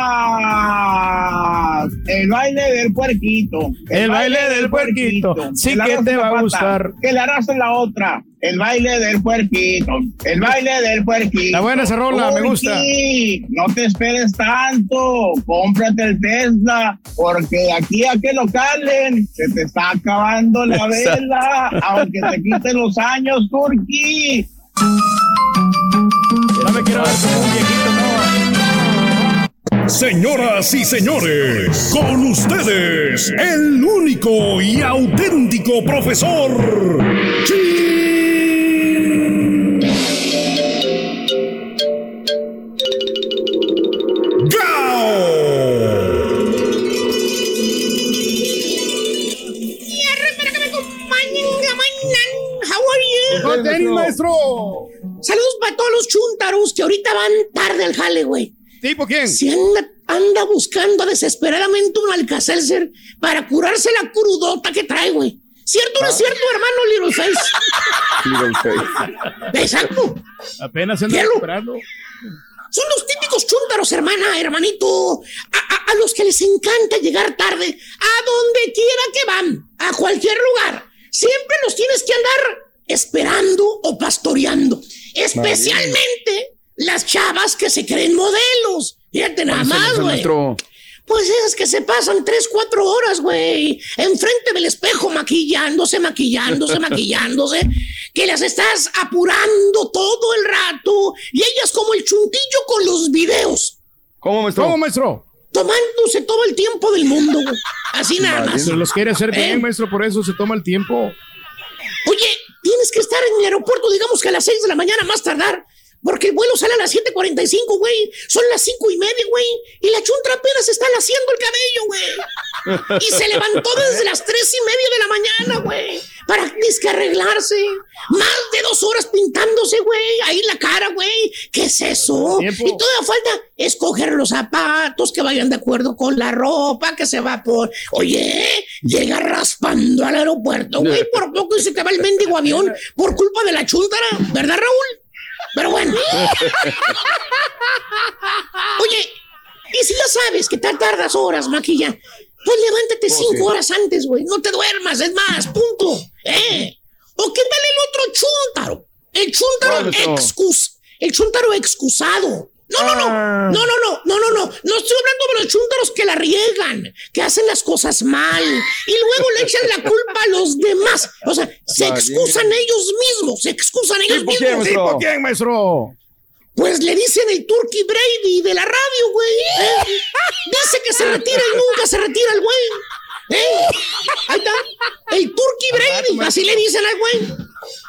El baile del puerquito. El baile del puerquito. Sí la que raza te va a gustar. Que la raza es la otra. El baile del puerquito. El baile del puerquito. Está buena esa rola, me gusta. sí, no te esperes tanto. Cómprate el Tesla. Porque de aquí a que lo calen, se te está acabando la Exacto. vela. Aunque te quiten los años, Turki. No me quiero ver como un viejito, Señoras y señores, con ustedes, el único y auténtico profesor. How are you? Con tenis, maestro. Saludos para todos los chuntaros que ahorita van tarde al jale, güey. ¿Tipo quién? Si anda, anda buscando desesperadamente un Alka-Seltzer para curarse la crudota que trae, güey. ¿Cierto o no es cierto, hermano Little Face? Exacto. Apenas se anda Hielo. recuperando. Son los típicos chúntaros, hermana, hermanito. A, a- a los que les encanta llegar tarde a donde quiera que van, a cualquier lugar. Siempre los tienes que andar esperando o pastoreando. Especialmente las chavas que se creen modelos. Fíjate nada más, güey. Pues esas que se pasan tres, cuatro horas, güey, enfrente del espejo maquillándose, maquillándose, maquillándose, que las estás apurando todo el rato y ellas como el chuntillo con los videos, ¿Cómo, maestro? ¿Cómo, maestro? tomándose todo el tiempo del mundo, güey. Así nada más. Se los quiere hacer ¿Eh? bien, maestro, por eso se toma el tiempo. Oye, tienes que estar en el aeropuerto, digamos que a las 6 de la mañana más tardar. Porque el vuelo sale a las 7.45, güey. Son las cinco y media, güey. Y la chuntra apenas está laciando el cabello, güey. Y se levantó desde las tres y media de la mañana, güey. Para descarreglarse. Más de dos horas pintándose, güey. Ahí la cara, güey. ¿Qué es eso? Tiempo. Y todavía falta escoger los zapatos que vayan de acuerdo con la ropa que se va por. Oye, llega raspando al aeropuerto, güey. Por poco y se te va el mendigo avión por culpa de la chuntara. ¿Verdad. Oye, y si ya sabes que te tardas horas, maquilla, pues levántate Oh, cinco sí. horas antes, güey. No te duermas, es más, punto. ¿Eh? ¿O qué tal el otro chúntaro? El chúntaro ¿Cuál, maestro? excus. El chúntaro excusado. No, no, no. Ah. No, no, no, no, no, no. No estoy hablando de los chúntaros que la riegan, que hacen las cosas mal y luego le echan la culpa a los demás. O sea, se excusan ellos mismos, se excusan ellos ¿Tipo mismos. quién, maestro? ¿Tipo quién, maestro? Pues le dicen el Turkey Brady de la radio, güey. ¿eh? Dice que se retira y nunca se retira el güey. ¿eh? Ahí está. El Turkey Brady, así le dicen al güey.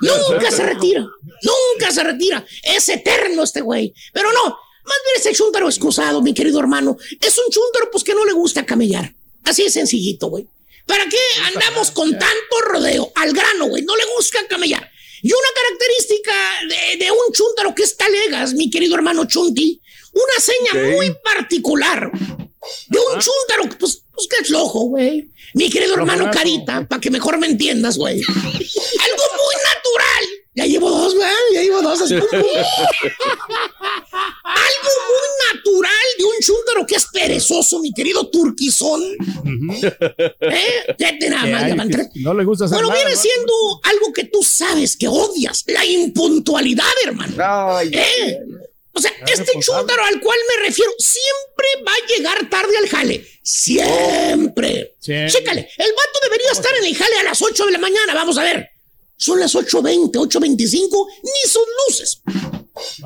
Nunca se retira. Nunca se retira. Es eterno este güey. Pero no, más bien es el chúntaro excusado, mi querido hermano. Es un chúntaro, pues que no le gusta camellar. Así de sencillito, güey. ¿Para qué andamos con tanto rodeo? Al grano, güey. No le gusta camellar. Y una característica de, de un chúntaro que es talegas, mi querido hermano Chunti, una seña muy particular de un chúntaro, pues, pues que es flojo, güey. Mi querido hermano. Carita, para que mejor me entiendas, güey. Algo. Ya llevo dos, güey. Ya llevo dos. así. Algo muy natural de un chúntaro que es perezoso, mi querido turquizón. ¿Eh? Ya te nada más, hay ya van tres. No le gusta hacer Bueno, nada, viene ¿no? siendo algo que tú sabes que odias, la impuntualidad, hermano. ¿Eh? O sea, este chúntaro al cual me refiero siempre va a llegar tarde al jale. Siempre. Siempre. Chécale, el vato debería estar en el jale a las 8 de la mañana. Vamos a ver. Son las 8.20, 8.25, ni sus luces.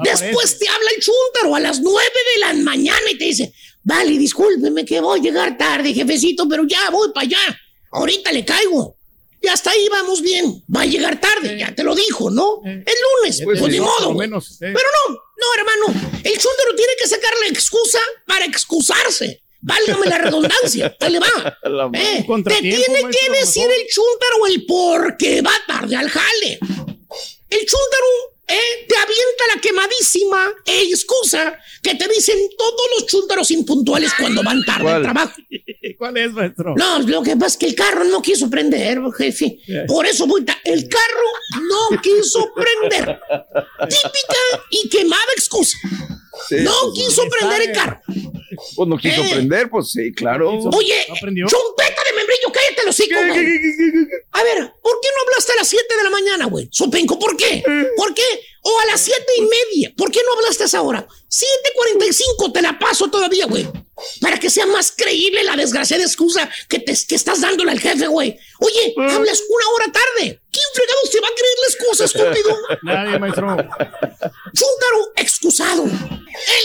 Después te habla el chúntaro a las 9 de la mañana y te dice, vale, discúlpeme que voy a llegar tarde, jefecito, pero ya voy para allá. Ahorita le caigo. Y hasta ahí vamos bien. Va a llegar tarde, ya te lo dijo, ¿no? El lunes, pues, Pues sí, modo. menos. Pero no, no, hermano. El chúntaro tiene que sacar la excusa para excusarse. Válgame la redundancia. Ahí le va. Eh, te tiene que decir el chúntaro el por qué va tarde al jale. El chúntaro eh, te avienta la quemadísima eh, excusa que te dicen todos los chúntaros impuntuales cuando van tarde al ¿Cuál? trabajo. ¿Cuál es, maestro? No, lo que pasa es que el carro no quiso prender, jefe. Por eso voy El carro no quiso prender. Típica y quemada excusa. Sí, no pues, quiso prender el carro. Pues no quiso Eh. prender, pues sí, claro. Oye, chumpeta de membrillo, cállate los hocico, güey. A ver, ¿por qué no hablaste a las 7 de la mañana, güey? Sopenco, ¿por qué? ¿Por qué? O a las 7 y media. ¿Por qué no hablaste a esa hora? 7.45 te la paso todavía, güey. Para que sea más creíble la desgraciada excusa que, te, que estás dándole al jefe, güey. Oye, hablas una hora tarde. ¿Quién fregados te va a creer la excusa, estúpido? Nadie, maestro. Chúntaro excusado. El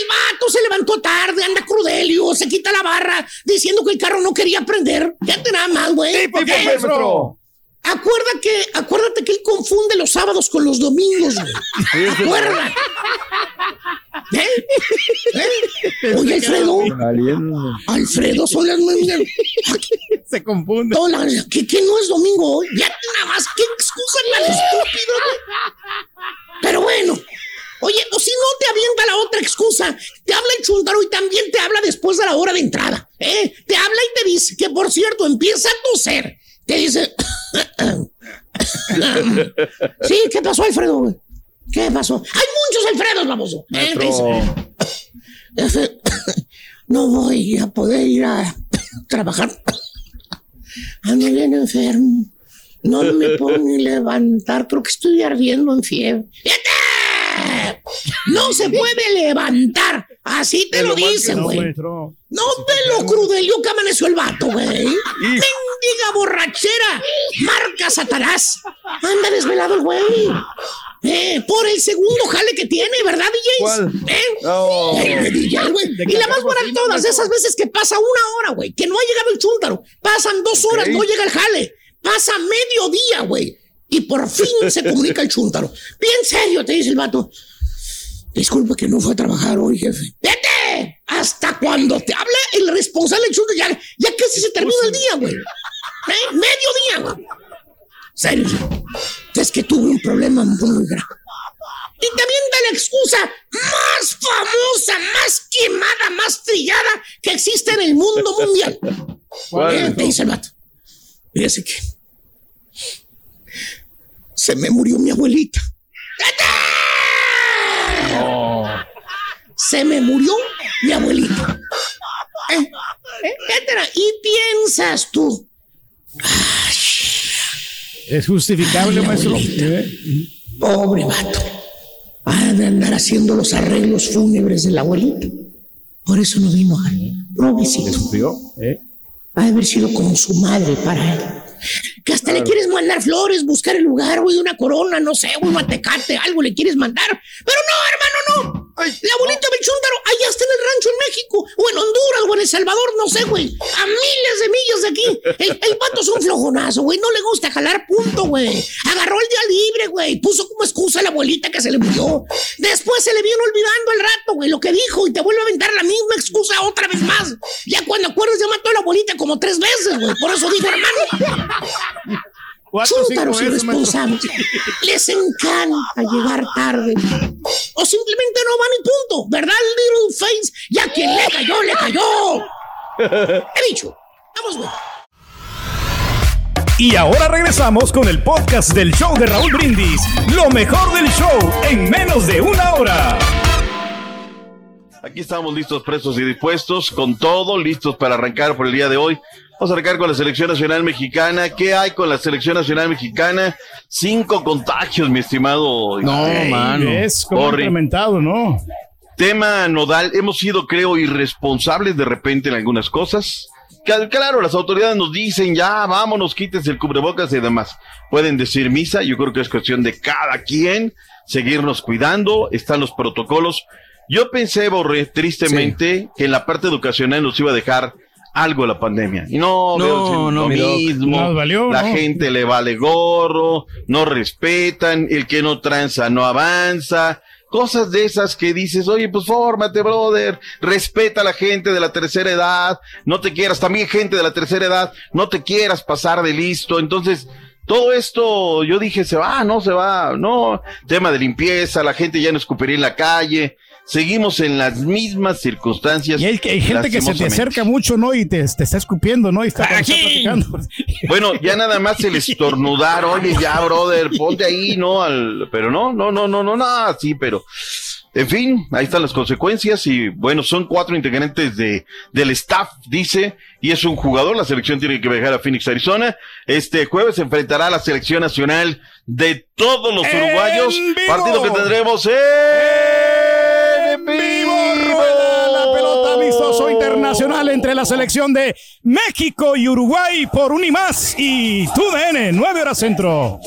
vato se levantó tarde, anda crudelio, se quita la barra diciendo que el carro no quería prender. Fíjate nada más, güey. ¿por qué, maestro? Acuerda que, acuérdate que él confunde los sábados con los domingos, güey. Acuérdate. ¿Eh? ¿Eh? Oye, Alfredo. Alfredo, son las nueve. Se confunde. ¿Qué, qué no es domingo hoy? Ya nada más, qué excusa tan estúpida, güey. Pero bueno. Oye, o si no te avienta la otra excusa, te habla el chuntaro y también te habla después de la hora de entrada. ¿eh? Te habla y te dice que, por cierto, empieza a toser. Te dice. Sí, ¿qué pasó, Alfredo? güey? ¿Qué pasó? Hay muchos Alfredos, baboso. ¿eh? No voy a poder ir a trabajar. Ando bien enfermo. No me puedo ni levantar. Creo que estoy ardiendo en fiebre. ¡Fíjate! No se puede levantar Así te lo lo dicen, güey. No te lo crudelio que amaneció el vato, güey. Mendiga borrachera. Marca Satanás. Anda desvelado el güey. Eh, por el segundo jale que tiene, ¿verdad, DJ? ¿Cuál? ¿Eh? No. Eh, DJ, güey. Y la más buena de todas, esas veces que pasa una hora, güey, que no ha llegado el chúntaro. Pasan dos horas, no llega el jale. Pasa mediodía, güey. Y por fin se comunica el chúntaro. Bien serio, te dice el vato. Disculpe que no fue a trabajar hoy, jefe. ¡Vete! Hasta cuando te hable el responsable ya, ya casi se termina el día, güey. ¿Eh? Mediodía, güey. Serio. Es que tuve un problema muy grave. Y también da la excusa más famosa, más quemada, más trillada que existe en el mundo mundial. ¿Cuál? Eh, Te dice el vato. Fíjese que se me murió mi abuelita. Se me murió mi abuelita. Eh, eh. Y piensas tú, Es justificable, Ay, maestro. ¿Eh? Pobre vato. Ha de andar haciendo los arreglos fúnebres de la abuelita. Por eso no vino a. ¿Sufrió? ¿Eh? Ha de haber sido como su madre para él. Que hasta le quieres mandar flores, buscar el lugar, güey, una corona, no sé, un matecate, algo le quieres mandar. Pero no, hermano, no. la abuelita del chúntaro, allá está en el rancho en México, o en Honduras, o en El Salvador, no sé, güey. A miles de millas de aquí. El, el pato es un flojonazo, güey. No le gusta jalar punto, güey. Agarró el día libre, güey. Puso como excusa a la abuelita que se le murió. Después se le vino olvidando el rato, güey, lo que dijo, y te vuelve a aventar la misma excusa otra vez más. Ya cuando acuerdas, ya mató a la abuelita como tres veces, güey. Por eso digo, hermano. Chúntaros irresponsables. Les encanta llegar tarde. O simplemente no van y punto. ¿Verdad, Little Face? Ya que le cayó, le cayó. He dicho. Vamos, güey. Y ahora regresamos con el podcast del show de Raúl Brindis. Lo mejor del show en menos de una hora. Aquí estamos listos, presos y dispuestos, con todo, listos para arrancar por el día de hoy. Vamos a arrancar con la selección nacional mexicana. ¿Qué hay con la selección nacional mexicana? Cinco contagios, mi estimado. No, Ey, mano. Es como implementado, ¿no? Tema nodal, hemos sido, creo, irresponsables de repente en algunas cosas. Claro, las autoridades nos dicen, ya, vámonos, quítense el cubrebocas y demás. Pueden decir misa, yo creo que es cuestión de cada quien seguirnos cuidando, están los protocolos. Yo pensé, Borré, tristemente, que en la parte educacional nos iba a dejar algo la pandemia. Y no, No, veo no, mismo. Nos valió, la ¿no? gente le vale gorro, no respetan, el que no tranza no avanza. Cosas de esas que dices, oye, pues fórmate, brother, respeta a la gente de la tercera edad, no te quieras, también gente de la tercera edad, no te quieras pasar de listo. Entonces, todo esto, yo dije, se va, no se va, no, tema de limpieza, la gente ya no escupiría en la calle, seguimos en las mismas circunstancias. Y hay, hay gente que se te acerca mucho, ¿no? Y te, te está escupiendo, ¿no? Y está, está platicando. Bueno, ya nada más el estornudar, oye, ya, brother, ponte ahí, ¿no? Al, pero no, no, no, no, no, nada, sí, pero. En fin, ahí están las consecuencias y bueno, son cuatro integrantes de, del staff, dice, y es un jugador, la selección tiene que viajar a Phoenix, Arizona. Este jueves se enfrentará a la selección nacional de todos los ¡En uruguayos, vivo! partido que tendremos en vivo rueda la pelota amistoso internacional entre la selección de México y Uruguay por un y más y TUDN, 9 horas centro.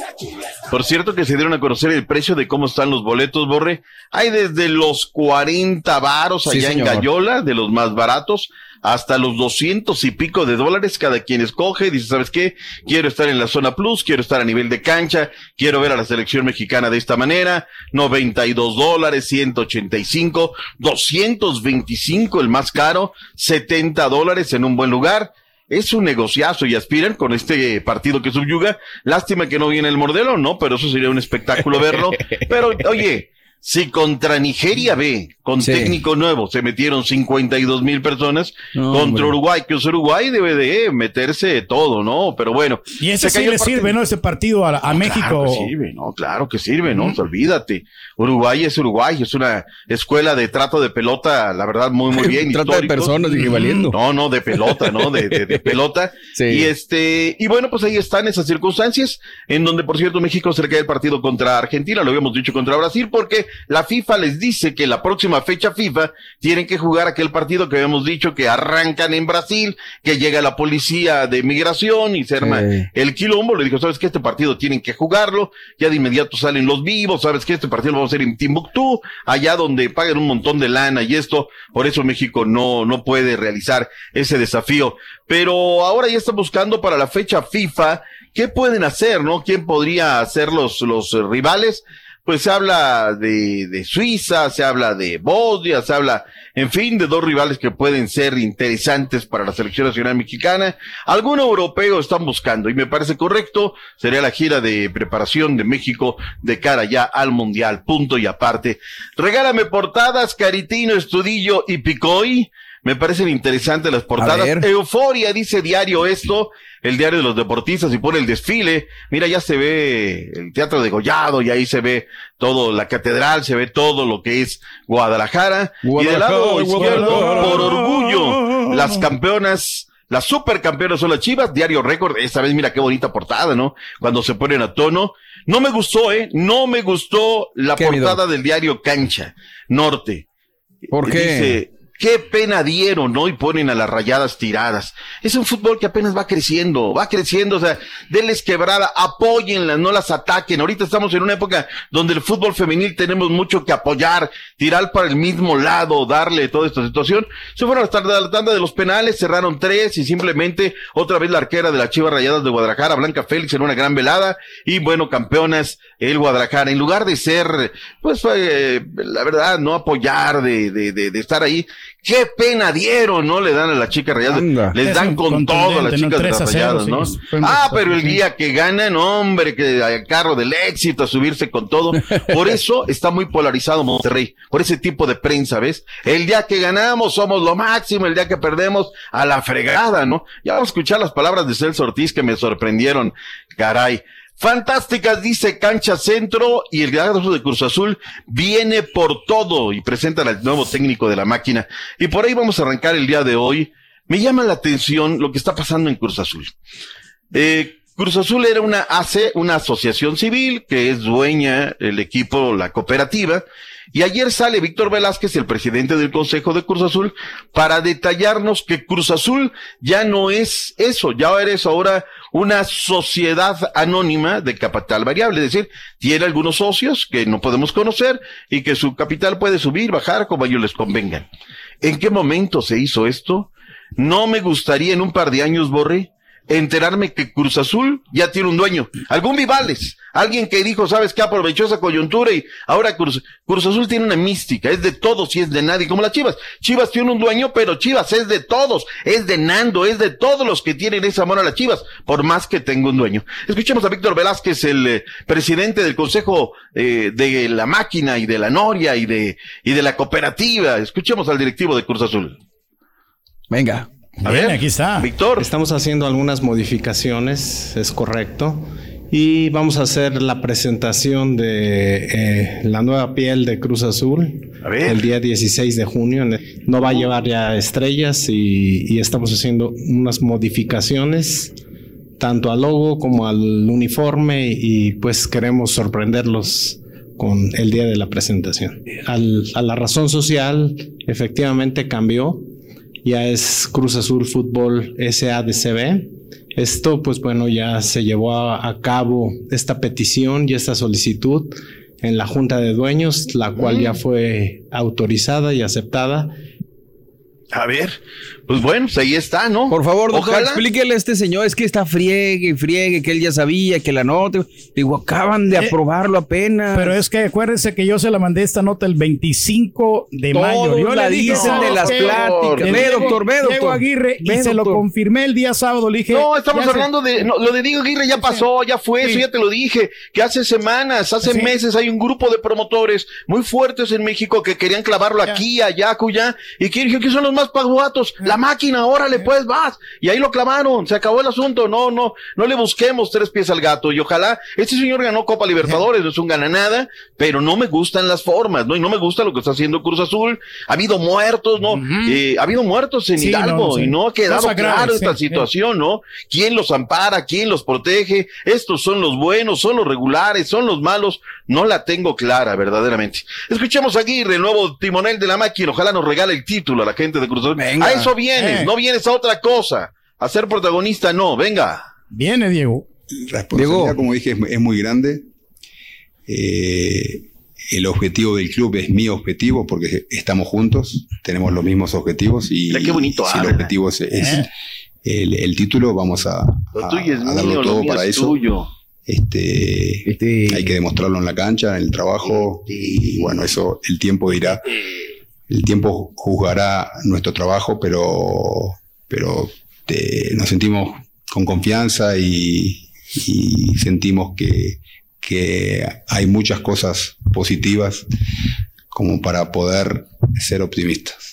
Por cierto que se dieron a conocer el precio de cómo están los boletos, Borre. Hay desde los 40 varos Sí, allá en señor. Gallola, de los más baratos, hasta los 200 y pico de dólares cada quien escoge. Dice, ¿sabes qué? Quiero estar en la zona plus, quiero estar a nivel de cancha, quiero ver a la selección mexicana de esta manera. 92 dólares, 185, 225 el más caro, 70 dólares en un buen lugar. Es un negociazo y aspiran con este partido que subyuga. Lástima que no viene el Mordelo, ¿no? Pero eso sería un espectáculo verlo. Pero, oye, si contra Nigeria B, con Sí. técnico nuevo, se metieron 52 mil personas, No, contra hombre. Uruguay, que es Uruguay debe de meterse todo, ¿no? Pero bueno. Y ese se sí le partido. sirve, ¿no? Ese partido a, a México. Claro que sirve, no, claro que sirve, no, olvídate. Uruguay es Uruguay, es una escuela de trato de pelota, la verdad, muy, muy bien. Trata de personas, dije, valiendo. No, no, de pelota, ¿no? De, de, de pelota. Sí. Y este, y bueno, pues ahí están esas circunstancias, en donde, por cierto, México se le cae el partido contra Argentina, lo habíamos dicho contra Brasil, porque la FIFA les dice que la próxima fecha FIFA tienen que jugar aquel partido que habíamos dicho que arrancan en Brasil, que llega la policía de migración y se arma Sí. el quilombo. Le dijo, sabes que este partido tienen que jugarlo, ya de inmediato salen los vivos, sabes que este partido lo vamos a hacer en Timbuktu, allá donde pagan un montón de lana y esto, por eso México no, no puede realizar ese desafío. Pero ahora ya están buscando para la fecha FIFA, ¿qué pueden hacer, no? ¿Quién podría ser los, los rivales? Pues se habla de, de Suiza, se habla de Bosnia, se habla, en fin, de dos rivales que pueden ser interesantes para la selección nacional mexicana. Algún europeo están buscando y me parece correcto. Sería la gira de preparación de México de cara ya al Mundial. Punto y aparte. Regálame portadas, Caritino, Estudillo y Picoy. Me parecen interesantes las portadas. Euforia, dice diario esto, el diario de los deportistas y pone el desfile. Mira, ya se ve el teatro de Gollado y ahí se ve todo, la catedral, se ve todo lo que es Guadalajara. y del lado Guadalajara, izquierdo, Guadalajara. por orgullo, las campeonas las supercampeonas son las Chivas, diario récord. Esta vez mira qué bonita portada, ¿no? Cuando se ponen a tono. No me gustó, ¿eh? No me gustó la ¿Qué, portada del diario Cancha Norte. ¿Por qué? Dice, qué pena dieron, ¿no? Y ponen a las rayadas tiradas. Es un fútbol que apenas va creciendo, va creciendo, o sea, denles quebrada, apóyenlas, no las ataquen. Ahorita estamos en una época donde el fútbol femenil tenemos mucho que apoyar, tirar para el mismo lado, darle toda esta situación. Se fueron hasta la tanda de los penales, cerraron tres y simplemente otra vez la arquera de las Chivas Rayadas de Guadalajara, Blanca Félix, en una gran velada. Y bueno, campeonas, el Guadalajara. En lugar de ser, pues, eh, la verdad, no apoyar, de, de, de, de estar ahí. Qué pena dieron, ¿no? Le dan a las chicas rayadas. Anda. Les Es dan con todo a las ¿no? chicas de 3 las a 0, rayadas, ¿no? Ah, pero el día que ganan, hombre, que al carro del éxito, a subirse con todo. Por eso está muy polarizado Monterrey, por ese tipo de prensa, ¿ves? El día que ganamos somos lo máximo, el día que perdemos a la fregada, ¿no? Ya vamos a escuchar las palabras de Celso Ortiz que me sorprendieron, caray. Fantásticas, dice Cancha Centro, y el Gallardo de Cruz Azul viene por todo y presenta al nuevo técnico de la máquina. Y por ahí vamos a arrancar el día de hoy. Me llama la atención lo que está pasando en Cruz Azul. Eh, Cruz Azul era una AC, una asociación civil que es dueña el equipo, la cooperativa. Y ayer sale Víctor Velázquez, el presidente del Consejo de Cruz Azul, para detallarnos que Cruz Azul ya no es eso, ya eres ahora una sociedad anónima de capital variable, es decir, tiene algunos socios que no podemos conocer y que su capital puede subir, bajar como a ellos les convengan. ¿En qué momento se hizo esto? No me gustaría en un par de años, Borre, enterarme que Cruz Azul ya tiene un dueño. Algún Vivales, alguien que dijo, sabes qué, aprovechó esa coyuntura y ahora Cruz, Cruz Azul tiene una mística, es de todos y es de nadie, como las Chivas. Chivas tiene un dueño, pero Chivas es de todos, es de Nando, es de todos los que tienen ese amor a las Chivas, por más que tenga un dueño. Escuchemos a Víctor Velázquez, el eh, presidente del Consejo eh, de la Máquina y de la Noria y de, y de la cooperativa. Escuchemos al directivo de Cruz Azul. Venga. A Bien, ver, aquí está. Víctor. Estamos haciendo algunas modificaciones, es correcto. Y vamos a hacer la presentación de eh, la nueva piel de Cruz Azul A ver. el día 16 de junio. No va a llevar ya estrellas y, y estamos haciendo unas modificaciones tanto al logo como al uniforme y pues queremos sorprenderlos con el día de la presentación. Al- a la razón social efectivamente cambió, ya es Cruz Azul Fútbol SADCB. Esto pues bueno ya se llevó a, a cabo esta petición y esta solicitud en la Junta de Dueños, la cual ya fue autorizada y aceptada. A ver, pues bueno, pues ahí está, ¿no? Por favor, doctor, Ojalá. explíquele a este señor, es que está friegue y friegue, que él ya sabía, que la nota. Digo, acaban de Eh, aprobarlo apenas. Pero es que acuérdense que yo se la mandé esta nota el 25 de Todos mayo. Yo la le dije, dicen ¿sabe de las pláticas. Ve, doctor, ve, Diego doctor. Aguirre Ve, y se lo doctor. confirmé el día sábado. Le dije. No, estamos ya se- hablando de. no, lo de Diego Aguirre ya pasó, ya fue, eso Sí. ya te lo dije. Que hace semanas, hace Sí. meses hay un grupo de promotores muy fuertes en México que querían clavarlo aquí, allá, acullá. Y que dije que son los más más paguatos, la máquina, órale, pues vas. Y ahí lo clamaron, se acabó el asunto. No, no, no le busquemos tres pies al gato. Y ojalá, este señor ganó Copa Libertadores, no es un gana nada, pero no me gustan las formas, ¿no? Y no me gusta lo que está haciendo Cruz Azul. Ha habido muertos, ¿no? Eh, ha habido muertos en Sí, Hidalgo no, sí. y no ha quedado Cosa claro esta sí. situación, ¿no? ¿Quién los ampara? ¿Quién los protege? Estos son los buenos, son los regulares, son los malos. No la tengo clara, verdaderamente. Escuchemos a Aguirre, el nuevo timonel de la máquina. Ojalá nos regale el título a la gente de Cruz Azul. A eso vienes, Eh. no vienes a otra cosa. A ser protagonista, no, venga. Viene, Diego. responsabilidad, como dije, es, es muy grande. Eh, el objetivo del club es mi objetivo porque estamos juntos, tenemos los mismos objetivos y Mira qué bonito si el objetivo es, es Eh. el, el título, vamos a, Lo a- tuyo es a darlo mío, todo para es eso. tuyo. Este, Hay que demostrarlo en la cancha, en el trabajo y bueno, eso el tiempo dirá. El tiempo juzgará nuestro trabajo, pero, pero nos sentimos con confianza y, sentimos que hay muchas cosas positivas como para poder ser optimistas.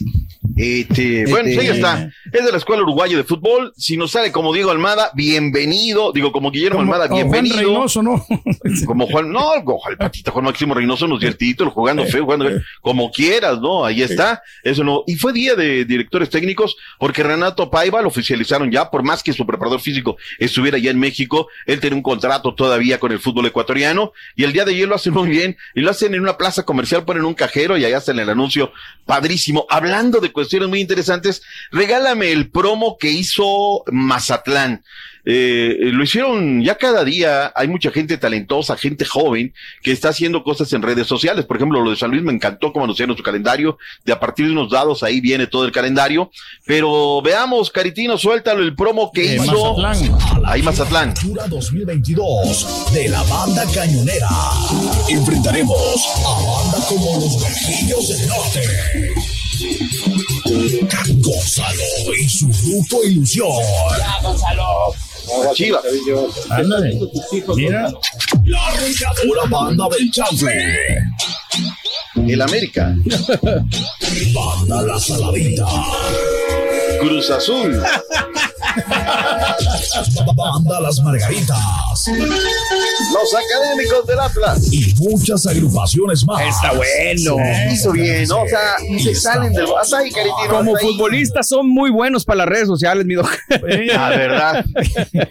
Este, bueno, pues ahí está. Es de la Escuela Uruguaya de Fútbol. Si nos sale como Diego Almada, bienvenido. Digo, como Guillermo Como- Almada, o Juan bienvenido. Reynoso, ¿no? Como Juan, no, Juan Patita, Juan Máximo Reynoso nos dio el título, jugando feo, jugando feo, como quieras, ¿no? Ahí está, eso no. Y fue día de directores técnicos, porque Renato Paiva lo oficializaron ya, por más que su preparador físico estuviera ya en México, él tiene un contrato todavía con el fútbol ecuatoriano, y el día de ayer lo hacen muy bien, y lo hacen en una plaza comercial, ponen un y allá hacen el anuncio padrísimo. Hablando de cuestiones muy interesantes, regálame el promo que hizo Mazatlán. Eh, eh, lo hicieron ya cada día, hay mucha gente talentosa, gente joven que está haciendo cosas en redes sociales. Por ejemplo, lo de San Luis me encantó como anunciaron su calendario, de a partir de unos dados ahí viene todo el calendario. Pero veamos, Caritino, suéltalo el promo que De hizo Mazatlán. ahí Mazatlán. Apertura 2022 de la banda cañonera. Enfrentaremos a banda como los Guajillos del Norte. Gonzalo y su grupo Ilusión. Gonzalo. Chivas. Ándale. Mira. La banda del chanfle. El América. Banda La Saladita. Cruz Azul. Banda Las Margaritas. Los académicos del Atlas. Y muchas agrupaciones más. Está bueno. Hizo bien. O sea, se salen del. Hasta ahí, Caritino. Como hasta ahí. futbolistas son muy buenos para las redes sociales, mi doc. La verdad,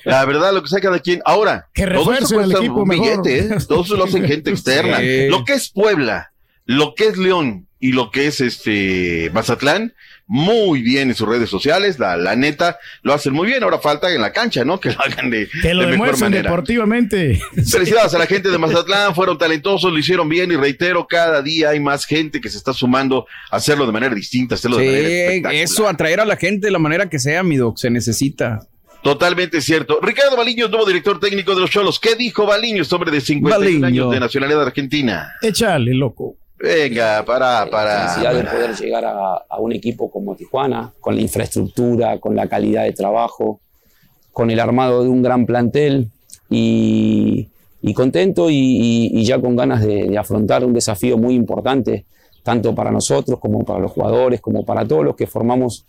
la verdad, lo que sea cada quien. Ahora, Que todo eso cuesta equipo un mejor. billete, ¿eh? Todo eso lo hacen gente externa. Sí. Lo que es Puebla, lo que es León y lo que es este Mazatlán, muy bien en sus redes sociales. La, la neta, lo hacen muy bien. Ahora falta en la cancha, ¿no? Que lo hagan de, Que lo de mejor manera. deportivamente. Felicidades a la gente de Mazatlán, fueron talentosos, lo hicieron bien y reitero, cada día hay más gente que se está sumando a hacerlo de manera distinta, hacerlo de manera Sí, espectacular. eso, atraer a la gente de la manera que sea, mi doc, se necesita. Totalmente cierto. Ricardo Baliño, nuevo director técnico de los Cholos. ¿Qué dijo Baliño, este hombre de 51 Baliño. años de nacionalidad argentina? Échale, loco. Venga, para, para. felicidad de para. poder llegar a, a un equipo como Tijuana, con la infraestructura, con la calidad de trabajo, con el armado de un gran plantel y, y contento y, y- y ya con ganas de, de afrontar un desafío muy importante, tanto para nosotros como para los jugadores, como para todos los que formamos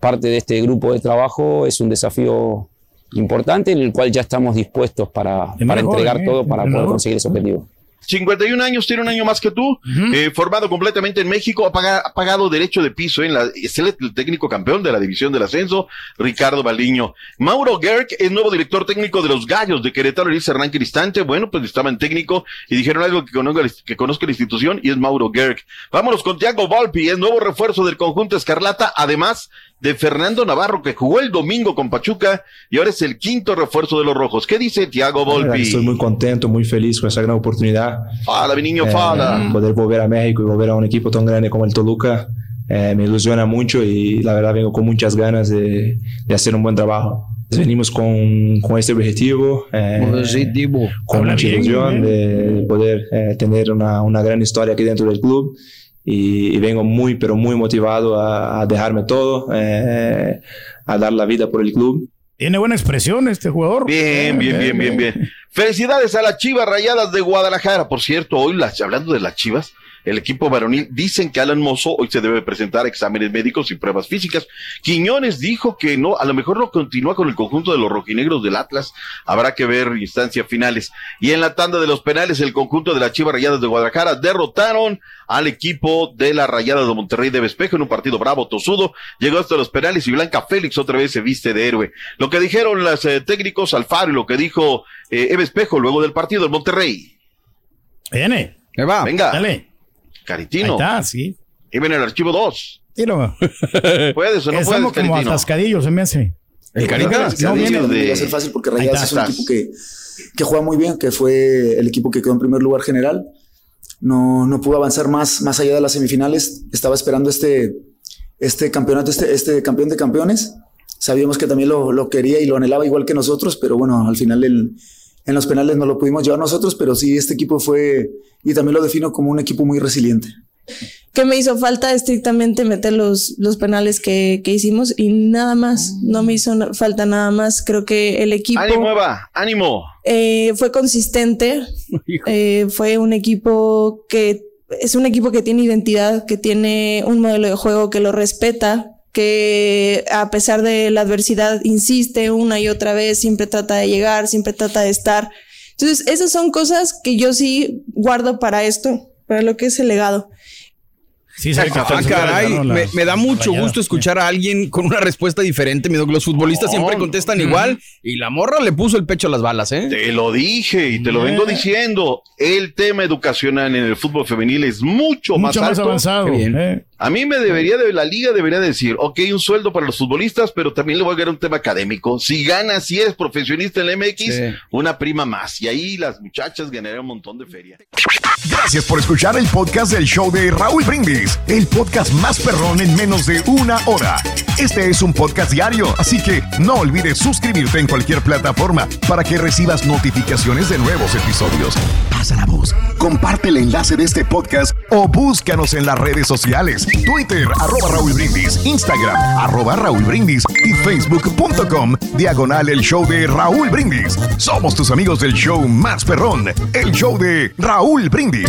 parte de este grupo de trabajo. Es un desafío importante en el cual ya estamos dispuestos para, para mejor, entregar ¿eh? todo para poder mejor. conseguir ese objetivo. 51 años, tiene un año más que tú, eh, formado completamente en México, ha, paga- ha pagado derecho de piso en la, es el, el técnico campeón de la división del ascenso, Ricardo Baliño. Mauro Gerg es nuevo director técnico de los Gallos de Querétaro, dice Hernán Cristante, bueno, pues estaban técnico y dijeron algo que conozca, que conozca la institución y es Mauro Gerg. Vámonos con Thiago Volpi, es nuevo refuerzo del conjunto Escarlata, además de Fernando Navarro, que jugó el domingo con Pachuca y ahora es el quinto refuerzo de los Rojos. ¿Qué dice que Volpi? Estoy muy contento, muy feliz con esa gran oportunidad. Fala, mi niño, Eh, fala. poder volver a México y volver a un equipo tan grande como el Toluca eh, me ilusiona mucho y la verdad vengo con muchas ganas de, de hacer un buen trabajo. Venimos con, con este objetivo, eh, con Habla mucha ilusión de poder eh, tener una, una gran historia aquí dentro del club y, y vengo muy, pero muy motivado a, a dejarme todo, eh, a dar la vida por el club. Tiene buena expresión este jugador. Bien, bien, bien, bien, bien. Felicidades a las Chivas Rayadas de Guadalajara. Por cierto, hoy las, hablando de las Chivas, el equipo varonil. Dicen que Alan Mozo hoy se debe presentar exámenes médicos y pruebas físicas. Quiñones dijo que no, a lo mejor no continúa con el conjunto de los rojinegros del Atlas. Habrá que ver instancias finales. Y en la tanda de los penales, el conjunto de las Chivas Rayadas de Guadalajara derrotaron al equipo de la Rayada de Monterrey de Vespejo en un partido bravo, tosudo. Llegó hasta los penales y Blanca Félix otra vez se viste de héroe. Lo que dijeron los eh, técnicos Alfaro y lo que dijo eh, Eve Espejo luego del partido en Monterrey. Viene. va. Venga. Dale. Caritino. Ahí está, sí. Y ven el archivo 2. Tiro. ¿Puedes o no Estamos puedes, como Caritino? atascadillos, se me hace. El Carita. No viene. No va a ser fácil porque Ahí Rayadas es un equipo que, que juega muy bien, que fue el equipo que quedó en primer lugar general. No, no pudo avanzar más, más allá de las semifinales. Estaba esperando este, este campeonato, este, este campeón de campeones. Sabíamos que también lo, lo quería y lo anhelaba igual que nosotros, pero bueno, al final el- en los penales no lo pudimos llevar nosotros, pero sí, este equipo fue, y también lo defino como un equipo muy resiliente. que me hizo falta estrictamente meter los, los penales que, que hicimos y nada más, no me hizo falta nada más. Creo que el equipo Ánimo, Eva, ánimo. eh, fue consistente, eh, fue un equipo que es un equipo que tiene identidad, que tiene un modelo de juego que lo respeta, que a pesar de la adversidad insiste una y otra vez, siempre trata de llegar, siempre trata de estar. Entonces, esas son cosas que yo sí guardo para esto, para lo que es el legado. Sí, Ah, caray, me, me da mucho Rayadas. gusto escuchar a alguien con una respuesta diferente. Los futbolistas No. siempre contestan igual y la morra le puso el pecho a las balas, ¿eh? Te lo dije y te lo vengo diciendo. El tema educacional en el fútbol femenil es mucho, Mucho más alto. avanzado. Bien. eh. A mí me debería de la liga debería decir, ok, un sueldo para los futbolistas, pero también le voy a dar un tema académico. Si ganas, si eres profesionista en la MX, Sí. una prima más. Y ahí las muchachas ganarán un montón de feria. Gracias por escuchar el podcast del show de Raúl Brindis, el podcast más perrón en menos de una hora. Este es un podcast diario, así que no olvides suscribirte en cualquier plataforma para que recibas notificaciones de nuevos episodios. Pasa la voz, comparte el enlace de este podcast o búscanos en las redes sociales, Twitter, arroba Raúl Brindis, Instagram, arroba Raúl Brindis y facebook.com, diagonal el show de Raúl Brindis. Somos tus amigos del show más perrón, el show de Raúl Brindis.